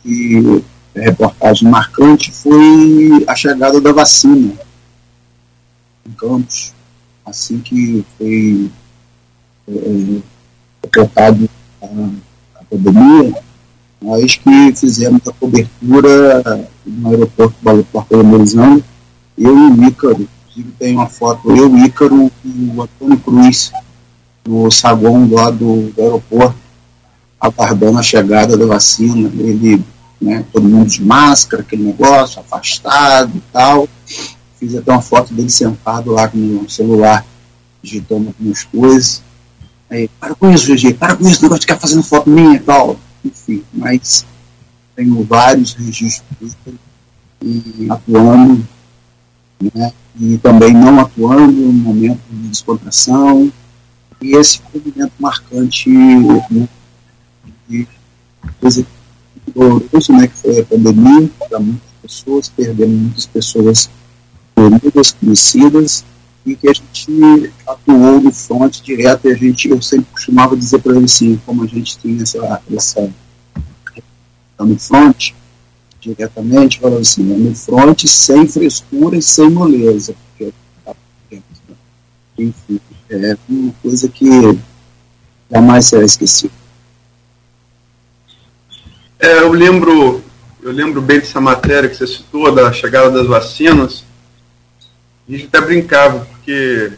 Speaker 6: E reportagem marcante foi a chegada da vacina em Campos, assim que foi é, decretado a, a pandemia, nós que fizemos a cobertura no aeroporto do Aeroporto Amerizano, eu e o Ícaro, inclusive tem uma foto, eu, o Ícaro e o Antônio Cruz, no saguão lá do, do aeroporto, aguardando a chegada da vacina. Ele né, todo mundo de máscara, aquele negócio, afastado e tal. Fiz até uma foto dele sentado lá com o celular, digitando algumas coisas. Aí, para com isso, GG, para com isso, negócio de ficar fazendo foto minha e tal. Enfim, mas tenho vários registros e atuando, né, e também não atuando no momento de descontração. E esse foi um momento marcante né, de coisa doloroso, né, que foi a pandemia, para muitas pessoas, perdemos muitas pessoas queridas, conhecidas, e que a gente atuou no front direto, e a gente, eu sempre costumava dizer para ele assim, como a gente tinha essa, essa no front, diretamente, falando assim, né, no front sem frescura e sem moleza, porque enfim, é uma coisa que jamais será esquecida.
Speaker 5: É, eu lembro, eu lembro bem dessa matéria que você citou, da chegada das vacinas. A gente até brincava, porque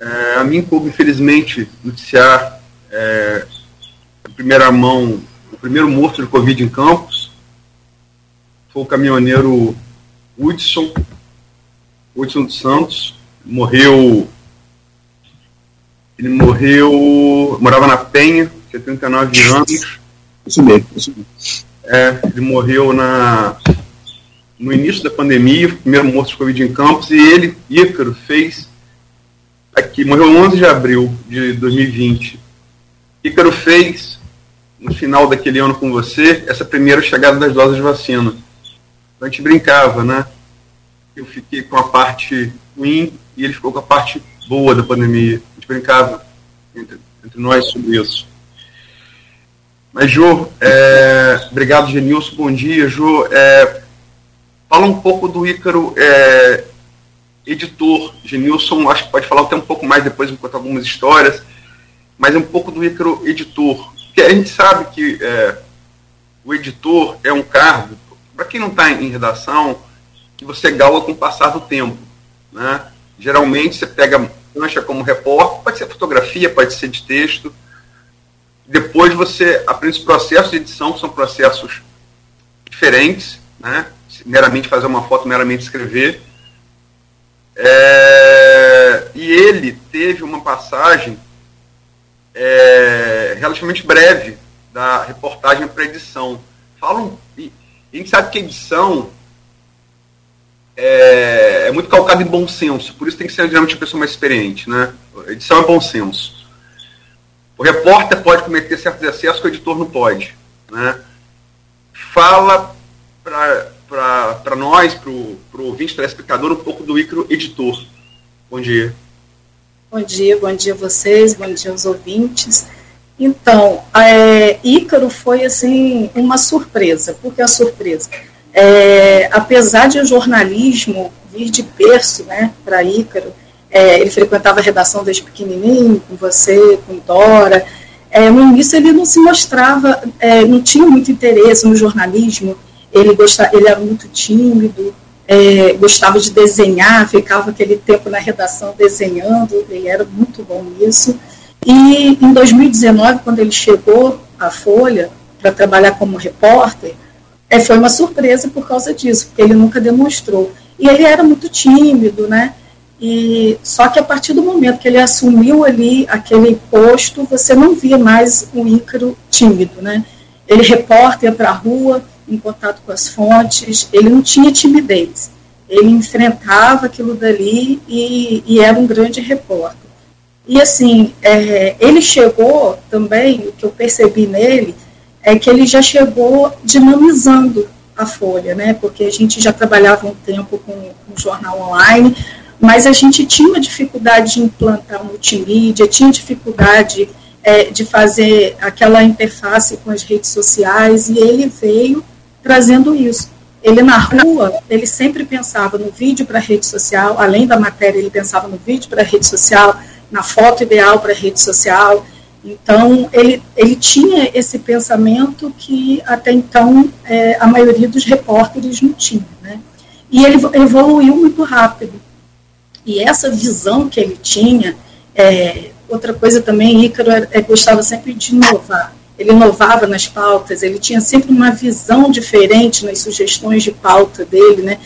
Speaker 5: é, a mim coube, infelizmente, noticiar é, em primeira mão o primeiro morto de Covid em Campos, foi o caminhoneiro Hudson, Hudson dos Santos, morreu. Ele morreu. morava na Penha, tinha 39 anos.
Speaker 6: Isso mesmo, isso mesmo.
Speaker 5: É, ele morreu na, no início da pandemia, primeiro morto de Covid em Campos, e ele, Ícaro, fez. Aqui, morreu 11 de abril de 2020. Ícaro fez, no final daquele ano com você, essa primeira chegada das doses de vacina. Então a gente brincava, né? Eu fiquei com a parte ruim e ele ficou com a parte boa da pandemia. A gente brincava entre, entre nós sobre isso. Mas, Jô, é, obrigado, Genilson. Bom dia, Jô. É, fala um pouco do Ícaro é, editor. Genilson, acho que pode falar até um pouco mais depois, enquanto algumas histórias, mas um pouco do Ícaro editor. Porque a gente sabe que é, o editor é um cargo, para quem não está em redação, que você galga com o passar do tempo. Né? Geralmente você pega mancha como repórter, pode ser fotografia, pode ser de texto, depois você aprende os processos de edição, que são processos diferentes, né? meramente fazer uma foto, meramente escrever. É, e ele teve uma passagem é, relativamente breve da reportagem para edição. Falam, e, a gente sabe que edição é, é, muito calcada em bom senso, por isso tem que ser geralmente uma pessoa mais experiente. Né? Edição é bom senso. O repórter pode cometer certos excessos que o editor não pode. Né? Fala para nós, para o ouvinte, telespectador, um pouco do Icro editor. Bom dia.
Speaker 7: Bom dia, bom dia a vocês, bom dia aos ouvintes. Então, é, Ícaro foi assim uma surpresa. Por que a surpresa? É, apesar de o jornalismo vir de berço né, para Ícaro, é, ele frequentava a redação desde pequenininho, com você, com Dora. É, no início ele não se mostrava, é, não tinha muito interesse no jornalismo, ele, gostava, ele era muito tímido, é, gostava de desenhar, ficava aquele tempo na redação desenhando, ele era muito bom nisso. E em 2019, quando ele chegou à Folha para trabalhar como repórter, é, foi uma surpresa por causa disso, porque ele nunca demonstrou. E ele era muito tímido, né? E só que a partir do momento que ele assumiu ali aquele posto, você não via mais o Ícaro tímido, né? Ele repórter ia para a rua, em contato com as fontes, ele não tinha timidez. Ele enfrentava aquilo dali e, e era um grande repórter. E assim, é, ele chegou também, o que eu percebi nele, é que ele já chegou dinamizando a Folha, né? Porque a gente já trabalhava um tempo com, com jornal online, mas a gente tinha uma dificuldade de implantar multimídia, tinha dificuldade é, de fazer aquela interface com as redes sociais, e ele veio trazendo isso. Ele na rua, ele sempre pensava no vídeo para rede social, além da matéria, ele pensava no vídeo para rede social, na foto ideal para rede social. Então, ele, ele tinha esse pensamento que até então é, a maioria dos repórteres não tinha. Né? E ele evoluiu muito rápido. E essa visão que ele tinha, é, outra coisa também, Ícaro é, é, gostava sempre de inovar. Ele inovava nas pautas, ele tinha sempre uma visão diferente nas sugestões de pauta dele, né?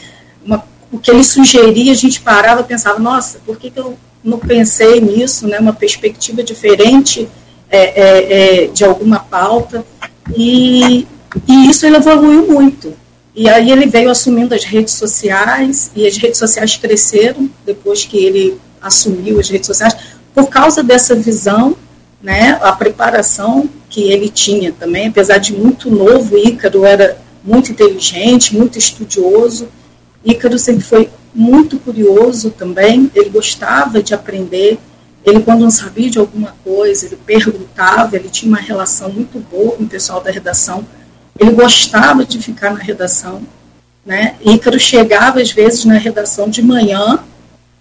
Speaker 7: Uma, o que ele sugeria, a gente parava e pensava, nossa, por que, que eu não pensei nisso, né? Uma perspectiva diferente é, é, é de alguma pauta. E, e isso ele evoluiu muito. E aí ele veio assumindo as redes sociais, e as redes sociais cresceram depois que ele assumiu as redes sociais, por causa dessa visão, né, a preparação que ele tinha também, apesar de muito novo, Ícaro era muito inteligente, muito estudioso, Ícaro sempre foi muito curioso também, ele gostava de aprender, ele quando não sabia de alguma coisa, ele perguntava, ele tinha uma relação muito boa com o pessoal da redação, ele gostava de ficar na redação. Né? Ícaro chegava, às vezes, na redação de manhã,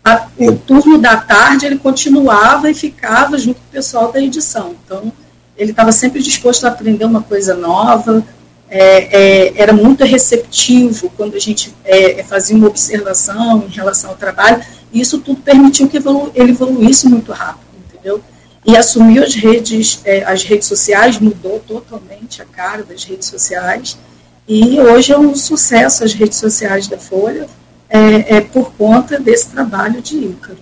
Speaker 7: a, o turno da tarde ele continuava e ficava junto com o pessoal da edição. Então, ele estava sempre disposto a aprender uma coisa nova, é, é, era muito receptivo quando a gente é, fazia uma observação em relação ao trabalho, e isso tudo permitiu que evolu ele evoluísse muito rápido, entendeu? E assumiu as redes, é, as redes sociais, mudou totalmente a cara das redes sociais. E hoje é um sucesso as redes sociais da Folha, é, é por conta desse trabalho de Ícaro.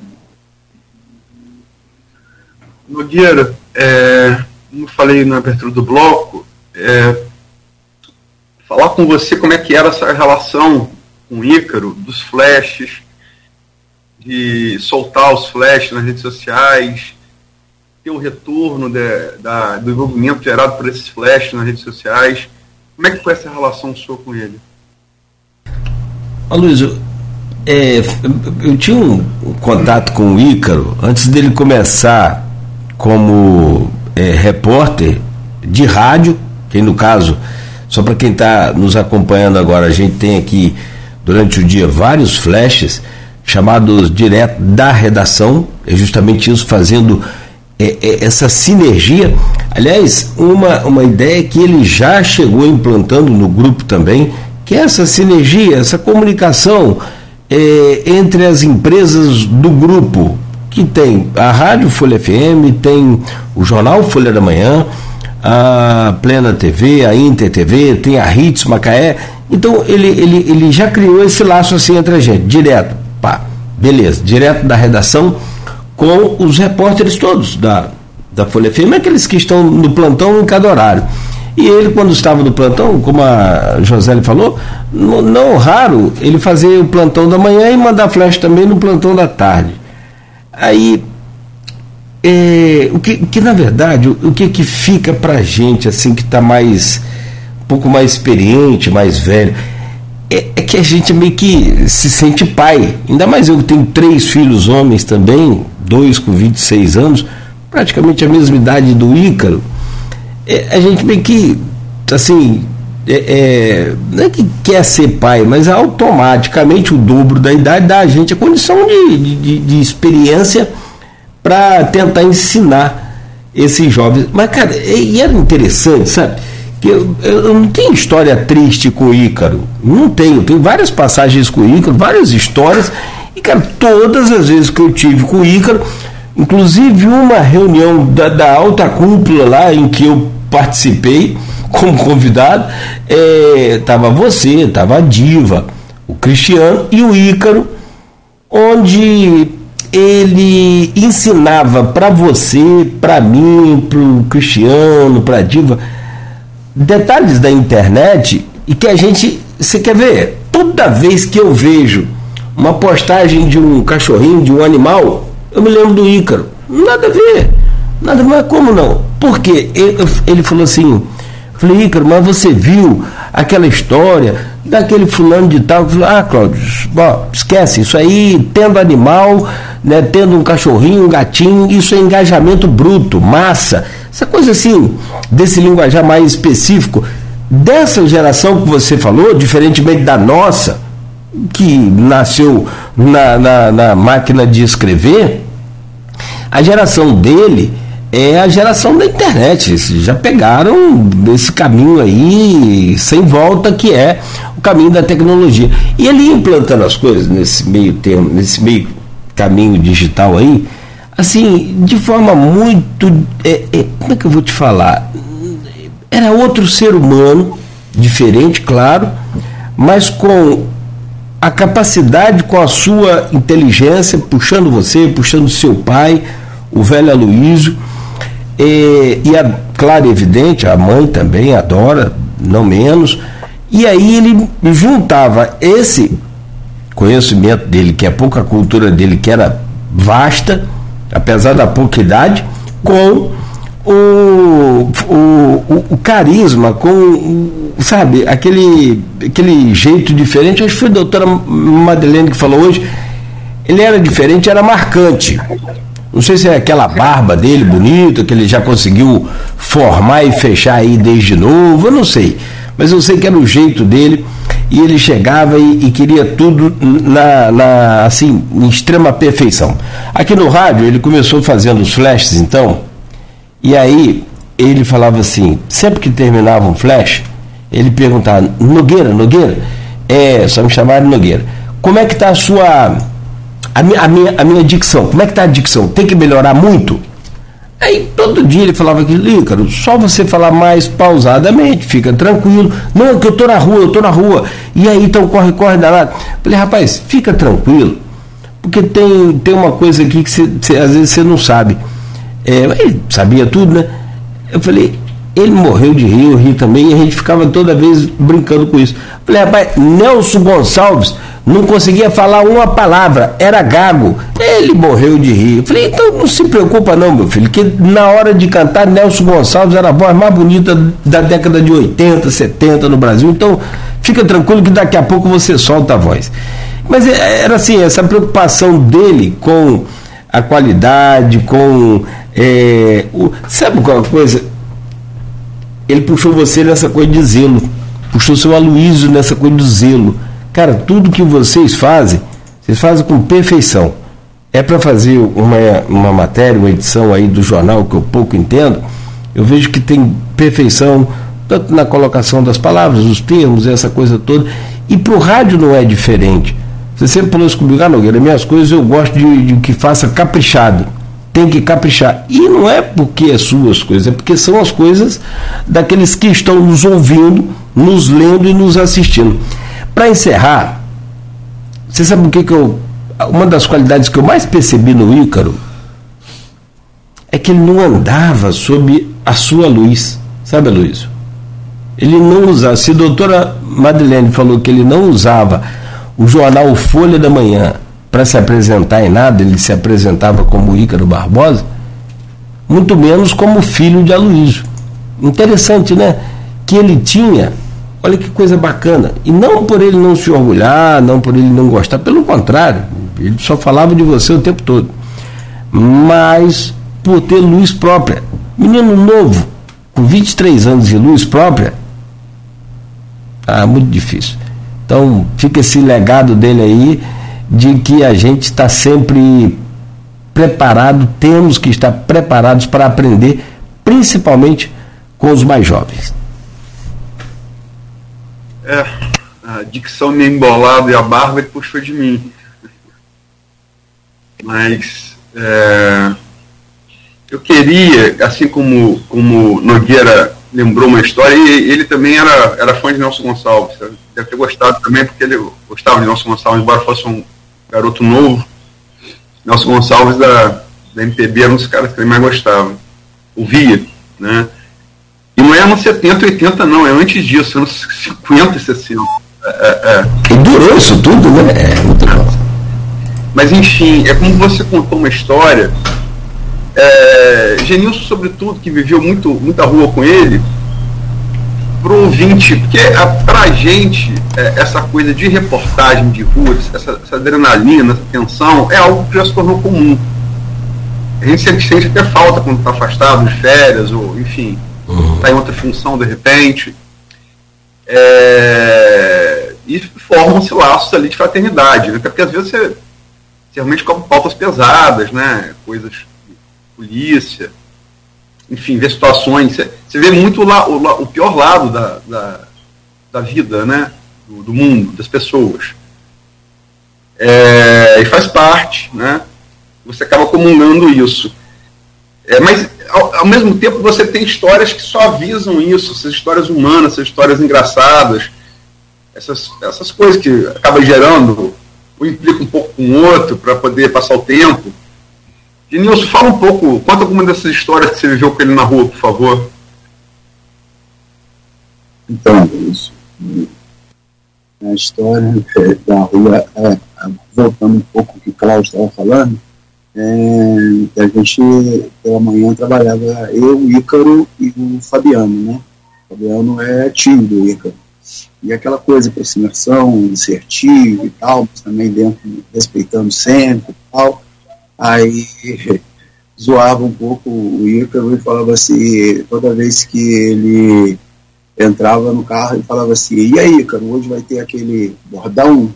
Speaker 5: Nogueira, é, como falei na abertura do bloco, é, falar com você como é que era essa relação com Ícaro, dos flashes, de soltar os flashes nas redes sociais, ter o retorno de, da, do envolvimento gerado por esses flashes nas redes sociais. Como é que foi essa relação sua com ele?
Speaker 2: Aloysio, é, eu tinha um contato com o Ícaro antes dele começar como é, repórter de rádio, que no caso, só para quem está nos acompanhando agora, a gente tem aqui durante o dia vários flashes chamados direto da redação, é justamente isso fazendo é, é, essa sinergia. Aliás, uma, uma ideia que ele já chegou implantando no grupo também, que é essa sinergia, essa comunicação é, entre as empresas do grupo, que tem a Rádio Folha FM, tem o Jornal Folha da Manhã, a Plena TV, a Inter TV, tem a Hits Macaé. Então ele, ele, ele já criou esse laço assim entre a gente, direto. Pá, beleza, direto da redação com os repórteres todos da, da Folha FM, aqueles que estão no plantão em cada horário. E ele, quando estava no plantão, como a José falou, não, não raro ele fazia o plantão da manhã e mandar flash também no plantão da tarde. Aí, é, o que, que na verdade, o, o que que fica pra gente, assim, que está mais, um pouco mais experiente, mais velho, é, é, que a gente meio que se sente pai. Ainda mais eu que tenho três filhos homens também, dois com 26 anos, praticamente a mesma idade do Ícaro. É, a gente meio que, assim, é, é, não é que quer ser pai, mas automaticamente o dobro da idade dá a gente a condição de, de, de experiência para tentar ensinar esses jovens. Mas, cara, e era interessante, sabe? que eu, eu, não tenho história triste com o Ícaro. Não tenho. Tenho várias passagens com o Ícaro, várias histórias. E, cara, todas as vezes que eu tive com o Ícaro, inclusive uma reunião da, da alta cúpula lá em que eu participei [LAUGHS] como convidado, é, você, estava a Diva, o Cristiano e o Ícaro, onde ele ensinava para você, para mim, para o Cristiano, para a Diva detalhes da internet e que a gente. Você quer ver? Toda vez que eu vejo uma postagem de um cachorrinho, de um animal, eu me lembro do Ícaro. Nada a ver. Nada, mas como não? Porque ele, falou assim, falei, Ícaro, mas você viu aquela história daquele fulano de tal? Falei, ah, Cláudio, esquece, isso aí, tendo animal, né, tendo um cachorrinho, um gatinho, isso é engajamento bruto, massa. Essa coisa assim, desse linguajar mais específico, dessa geração que você falou, diferentemente da nossa, que nasceu na, na, na máquina de escrever, a geração dele é a geração da internet. Já pegaram esse caminho aí sem volta que é o caminho da tecnologia. E ele implantando as coisas nesse meio termo, nesse meio caminho digital aí, assim, de forma muito. É, é, como é que eu vou te falar? Era outro ser humano, diferente, claro, mas com a capacidade, com a sua inteligência, puxando você, puxando seu pai, o velho Aloísio, e, e a, claro, evidente, a mãe também adora, não menos. E aí ele juntava esse conhecimento dele, que é pouca cultura dele, que era vasta, apesar da pouca idade, com o, o, o, carisma, com, sabe, aquele, aquele jeito diferente. Acho que foi a doutora Madeleine que falou hoje. Ele era diferente, era marcante. Não sei se é aquela barba dele bonita, que ele já conseguiu formar e fechar aí desde novo, eu não sei. Mas eu sei que era o jeito dele e ele chegava e, e queria tudo na, na, assim, em extrema perfeição. Aqui no rádio, ele começou fazendo os flashes, então, e aí ele falava assim, sempre que terminava um flash, ele perguntava, Nogueira, Nogueira, é, só me chamaram Nogueira, como é que está a sua, a minha, a minha, a minha dicção, como é que está a dicção? Tem que melhorar muito? Aí todo dia ele falava aquilo, Ícaro, só você falar mais pausadamente, fica tranquilo. Não, que eu tô na rua, eu tô na rua. E aí então corre, corre danado. Falei, rapaz, fica tranquilo, porque tem, tem uma coisa aqui que cê, cê, às vezes você não sabe. É, ele sabia tudo, né? Eu falei, ele morreu de rir, eu ri também, e a gente ficava toda vez brincando com isso. Falei, rapaz, Nelson Gonçalves não conseguia falar uma palavra, era gago. Ele morreu de rir. Eu falei, então não se preocupa não, meu filho, que na hora de cantar, Nelson Gonçalves era a voz mais bonita da década de 80, 70 no Brasil. Então, fica tranquilo que daqui a pouco você solta a voz. Mas é, era assim, essa preocupação dele com a qualidade, com. É, o, sabe qual coisa? Ele puxou você nessa coisa de zelo, puxou seu Aloysio nessa coisa do zelo Cara, tudo que vocês fazem, vocês fazem com perfeição. É para fazer uma, uma matéria, uma edição aí do jornal que eu pouco entendo, eu vejo que tem perfeição, tanto na colocação das palavras, os termos, essa coisa toda. E para o rádio não é diferente. Você sempre falou isso comigo, ah, Nogueira, minhas coisas eu gosto de, de que faça caprichado. Tem que caprichar. E não é porque é suas coisas, é porque são as coisas daqueles que estão nos ouvindo, nos lendo e nos assistindo. Para encerrar, você sabe o que, que eu. Uma das qualidades que eu mais percebi no Ícaro é que ele não andava sob a sua luz. Sabe, Luiz? Ele não usava. Se a doutora Madeleine falou que ele não usava o jornal Folha da Manhã para se apresentar em nada, ele se apresentava como Ícaro Barbosa, muito menos como filho de Aloysio. Interessante, né? Que ele tinha Olha que coisa bacana. E não por ele não se orgulhar, não por ele não gostar, pelo contrário, ele só falava de você o tempo todo. Mas por ter luz própria. Menino novo, com 23 anos de luz própria, ah, muito difícil. Então fica esse legado dele aí de que a gente está sempre preparado, temos que estar preparados para aprender, principalmente com os mais jovens.
Speaker 5: É, a dicção meio embolada e a barba ele puxou de mim. Mas é, eu queria, assim como, como Nogueira lembrou uma história, e ele também era, era fã de Nelson Gonçalves. Deve ter gostado também, porque ele gostava de Nelson Gonçalves, embora fosse um garoto novo. Nelson Gonçalves da, da MPB era um dos caras que ele mais gostava. Ouvia, né? E não é anos 70, 80, não, é antes disso, anos 50 e 60. É, é, é.
Speaker 2: E durou isso tudo, né? É muito bom.
Speaker 5: Mas enfim, é como você contou uma história. É, Genilson, sobretudo, que viveu muito, muita rua com ele, pro ouvinte, porque a, pra gente, é, essa coisa de reportagem de rua, essa, essa, adrenalina, essa tensão, é algo que já se tornou comum. A gente sente, sente até falta quando está afastado de férias, ou enfim está em outra função de repente. É, e formam-se laços ali de fraternidade, né? porque às vezes você, você realmente cobre pautas pesadas, né? coisas de polícia, enfim, vê situações. Você, você vê muito o, o, o pior lado da, da, da vida, né? Do, do, mundo, das pessoas. É, e faz parte, né? Você acaba comungando isso. É, mas ao, ao, mesmo tempo você tem histórias que só avisam isso, essas histórias humanas, essas histórias engraçadas, essas, essas coisas que acaba gerando, um implica um pouco com o outro para poder passar o tempo. E Nilson, fala um pouco, conta alguma dessas histórias que você viveu com ele na rua, por favor.
Speaker 6: Então, isso. A história [LAUGHS] da rua, é, voltando um pouco ao que o Cláudio estava falando, é, a gente, pela manhã, trabalhava eu, o Ícaro e o Fabiano, né? O Fabiano é tio do Ícaro. E aquela coisa, aproximação, assertivo e tal, mas também dentro, respeitando sempre e tal. Aí zoava um pouco o Ícaro e falava assim, toda vez que ele entrava no carro, ele falava assim, e aí, Ícaro, hoje vai ter aquele bordão?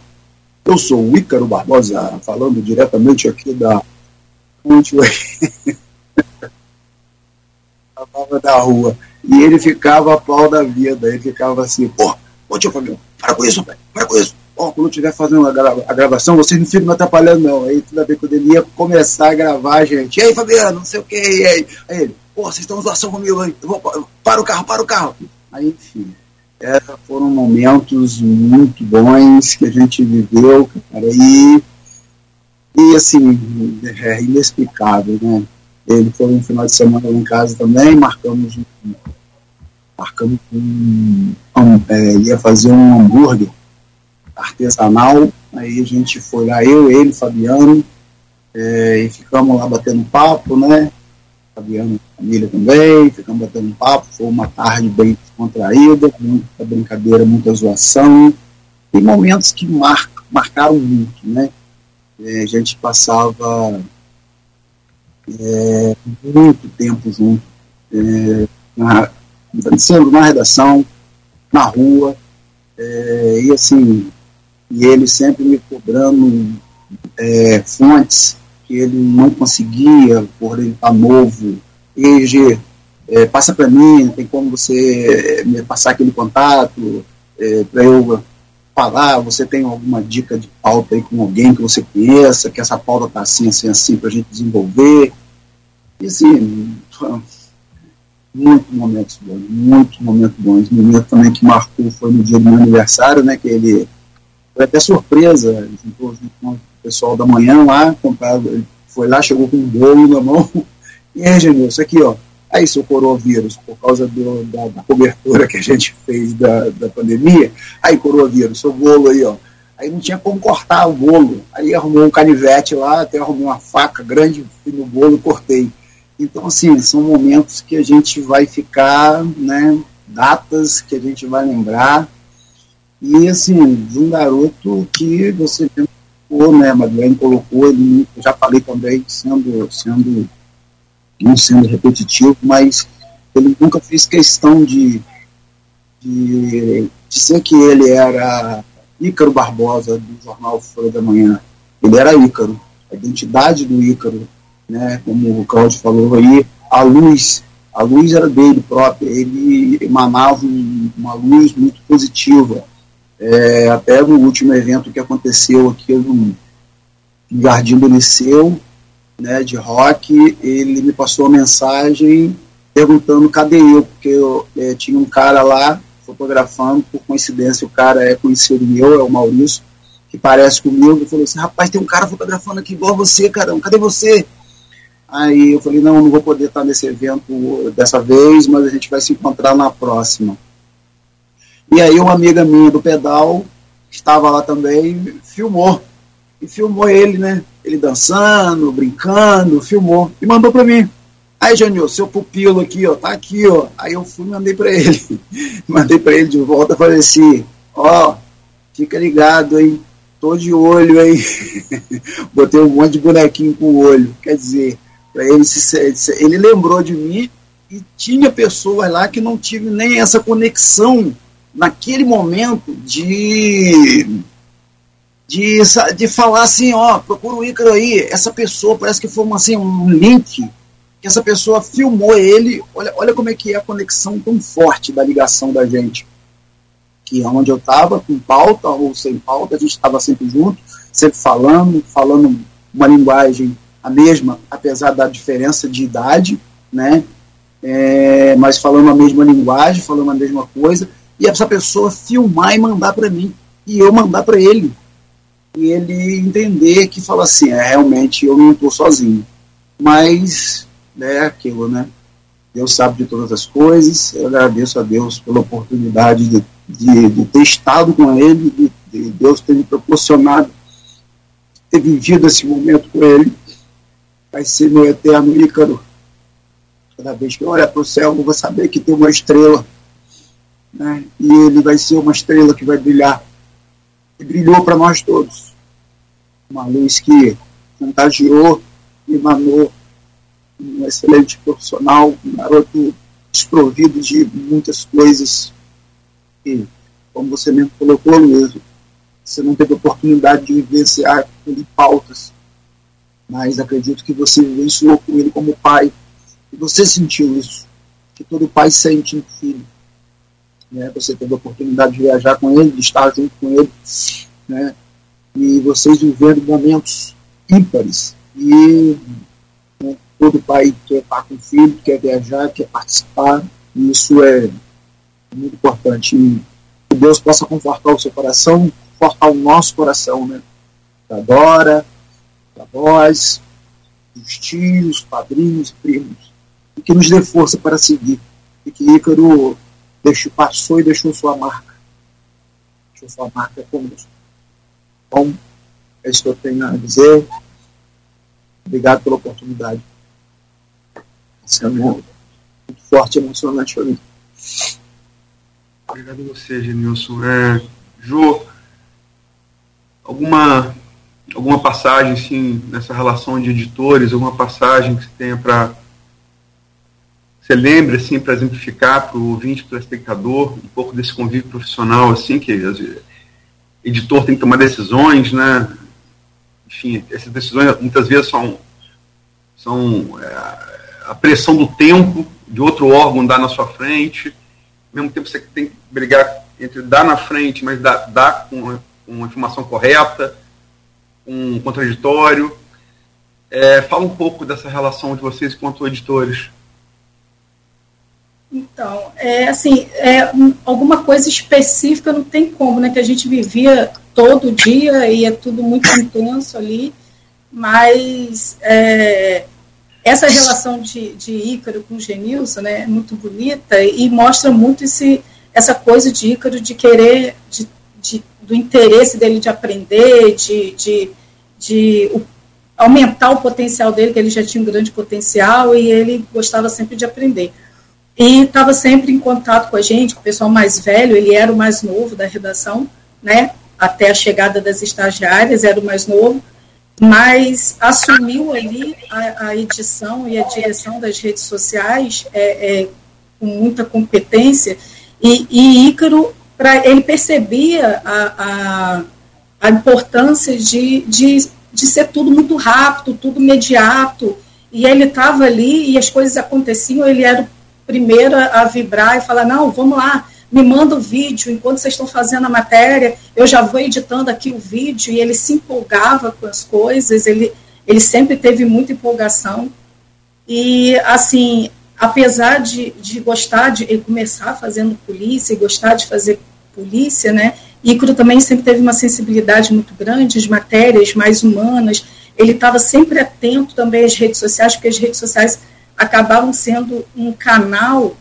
Speaker 6: Eu sou o Ícaro Barbosa, falando diretamente aqui da útil a prova [LAUGHS] da rua. E ele ficava a pau da vida, ele ficava assim, pô, ô tio Fabiano, para com isso, para com isso. Ó, oh, quando eu estiver fazendo a, gra a, gravação, vocês não ficam me atrapalhando, não. Aí tudo ver quando ele ia começar a gravar, gente. E aí, Fabiano, não sei o que, aí? Aí ele, pô, vocês estão zoação comigo aí. Vou, para o carro, para o carro. Aí, enfim, é, foram momentos muito bons que a gente viveu, cara, e, e assim, é inexplicável, né? Ele foi um final de semana lá em casa também, marcamos marcamos um, um é, ia fazer um hambúrguer artesanal, aí a gente foi lá, eu, ele, Fabiano, é, e ficamos lá batendo papo, né? Fabiano, família também, ficamos batendo papo, foi uma tarde bem contraída, muita brincadeira, muita zoação, e momentos que mar, marcaram muito, né? É, a gente passava é, muito tempo junto, é, na, sendo na redação, na rua, é, e assim, e ele sempre me cobrando é, fontes que ele não conseguia, por ele estar novo. EG, é, passa para mim, tem como você é, me passar aquele contato é, para eu falar, você tem alguma dica de pauta aí com alguém que você conheça, que essa pauta está assim, assim, assim, para a gente desenvolver. E assim, muitos momentos bons, muitos momentos bons. O momento também que marcou foi no dia do meu aniversário, né, que ele foi até surpresa, juntou com o pessoal da manhã lá, comprado, foi lá, chegou com um bolo na mão, e aí, Genil, isso aqui, ó, aí seu coronavírus, por causa do, da, da, cobertura que a gente fez da, da pandemia, aí coronavírus, seu bolo aí, ó, aí não tinha como cortar o bolo, aí arrumou um canivete lá, até arrumou uma faca grande, no bolo e cortei. Então, assim, são momentos que a gente vai ficar, né, datas que a gente vai lembrar, e, assim, de um garoto que você colocou, né, Madeleine colocou, ele, já falei também, sendo, sendo, não sendo repetitivo, mas ele nunca fez questão de, de dizer que ele era Ícaro Barbosa, do jornal Folha da Manhã. Ele era Ícaro, a identidade do Ícaro, né, como o Claudio falou aí, a luz, a luz era dele próprio, ele emanava uma luz muito positiva, é, até no último evento que aconteceu aqui no, Jardim do Liceu, né, de rock, ele me passou uma mensagem perguntando cadê eu, porque eu, é, tinha um cara lá fotografando, por coincidência o cara é conhecido meu, é o Maurício, que parece comigo, e falou assim, rapaz, tem um cara fotografando aqui igual você, caramba, cadê você? Aí eu falei, não, não vou poder estar nesse evento dessa vez, mas a gente vai se encontrar na próxima. E aí uma amiga minha do pedal, estava lá também, filmou. E filmou ele, né? Ele dançando, brincando, filmou. E mandou para mim. Aí, Janil, seu pupilo aqui, ó, tá aqui, ó. Aí eu fui mandei para ele. [LAUGHS] mandei para ele de volta, falei assim, ó, fica ligado, hein? Tô de olho, hein? [LAUGHS] Botei um monte de bonequinho com o olho. Quer dizer, para ele se, ele lembrou de mim e tinha pessoas lá que não tive nem essa conexão naquele momento de, de, de falar assim, ó, procura o Ícaro aí, essa pessoa, parece que foi uma, assim, um link, que essa pessoa filmou ele, olha, olha como é que é a conexão tão forte da ligação da gente, que é onde eu estava, com pauta ou sem pauta, a gente estava sempre junto, sempre falando, falando uma linguagem a mesma, apesar da diferença de idade, né, é, mas falando a mesma linguagem, falando a mesma coisa, e essa pessoa filmar e mandar para mim, e eu mandar para ele. E ele entender que fala assim, é, realmente eu não estou sozinho. Mas é aquilo, né? Deus sabe de todas as coisas, eu agradeço a Deus pela oportunidade de, de, de ter estado com ele, de, de Deus ter me proporcionado ter vivido esse momento com ele. Vai ser meu eterno Ícaro. Cada vez que eu olhar para o céu, eu vou saber que tem uma estrela né? e ele vai ser uma estrela que vai brilhar. E brilhou para nós todos. Uma luz que contagiou, emanou um excelente profissional, um garoto desprovido de muitas coisas e, como você mesmo colocou, mesmo, você não teve oportunidade de vivenciar ele pautas, mas acredito que você vivenciou com ele como pai, e você sentiu isso, que todo pai sente um filho né? Você teve a oportunidade de viajar com ele, de estar junto com ele. né? E vocês vivendo momentos ímpares. E né, todo pai quer estar com o filho, quer viajar, quer participar, e isso é muito importante. E que Deus possa confortar o seu coração, confortar o nosso coração, né? Da Dora, da voz, dos tios, padrinhos, primos, e que nos dê força para seguir. E que Ícaro deixou, passou e deixou sua marca. Deixou sua marca conosco. Bom, é isso que eu tenho a dizer. Obrigado pela oportunidade. Esse é muito forte e emocionante para mim.
Speaker 5: Obrigado a você, Genilson. É, alguma, alguma passagem, assim, nessa relação de editores, alguma passagem que você tenha para. Você lembre, assim, para exemplificar para o ouvinte, para o espectador, um pouco desse convívio profissional, assim, que editor tem que tomar decisões, né? Enfim, essas decisões muitas vezes são, são é, a pressão do tempo de outro órgão dar na sua frente, ao mesmo tempo você tem que brigar entre dar na frente, mas dar, dar com, com a informação correta, um contraditório. É, fala um pouco dessa relação de vocês quanto editores.
Speaker 7: Então, é assim, é, alguma coisa específica não tem como, né? Que a gente vivia todo dia e é tudo muito intenso ali, mas é, essa relação de, de Ícaro com Genilson né, é muito bonita e mostra muito esse, essa coisa de Ícaro de querer, de, de, do interesse dele de aprender, de, de, de o, aumentar o potencial dele, que ele já tinha um grande potencial e ele gostava sempre de aprender. E estava sempre em contato com a gente, com o pessoal mais velho, ele era o mais novo da redação, né? Até a chegada das estagiárias, era o mais novo, mas assumiu ali a, a edição e a direção das redes sociais é, é, com muita competência, e, e Ícaro, pra, ele percebia a, a, a importância de, de, de ser tudo muito rápido, tudo imediato, e ele estava ali e as coisas aconteciam, ele era o primeiro a, vibrar e falar, não, vamos lá, me manda o vídeo, enquanto vocês estão fazendo a matéria, eu já vou editando aqui o vídeo, e ele se empolgava com as coisas, ele, ele sempre teve muita empolgação, e assim, apesar de, de gostar de começar fazendo polícia e gostar de fazer polícia, né, Ícaro também sempre teve uma sensibilidade muito grande, as matérias mais humanas, ele estava sempre atento também às redes sociais, porque as redes sociais acabavam sendo um canal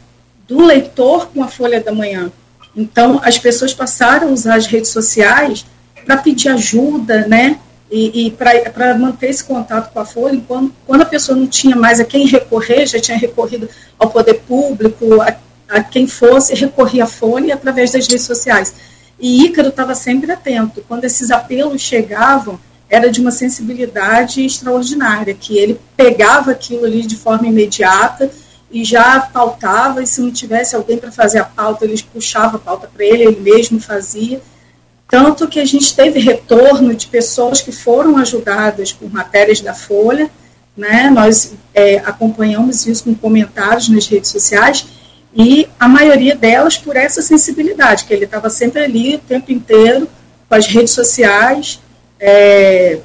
Speaker 7: do leitor com a Folha da Manhã. Então, as pessoas passaram a usar as redes sociais para pedir ajuda, né? E, e para manter esse contato com a Folha, quando, quando a pessoa não tinha mais a quem recorrer, já tinha recorrido ao poder público, a, a quem fosse, recorria à Folha através das redes sociais. E Ícaro estava sempre atento. Quando esses apelos chegavam, era de uma sensibilidade extraordinária, que ele pegava aquilo ali de forma imediata e já pautava, e se não tivesse alguém para fazer a pauta, ele puxava a pauta para ele, ele mesmo fazia. Tanto que a gente teve retorno de pessoas que foram ajudadas por matérias da Folha, né? nós é, acompanhamos isso com comentários nas redes sociais, e a maioria delas por essa sensibilidade, que ele estava sempre ali o tempo inteiro com as redes sociais, é,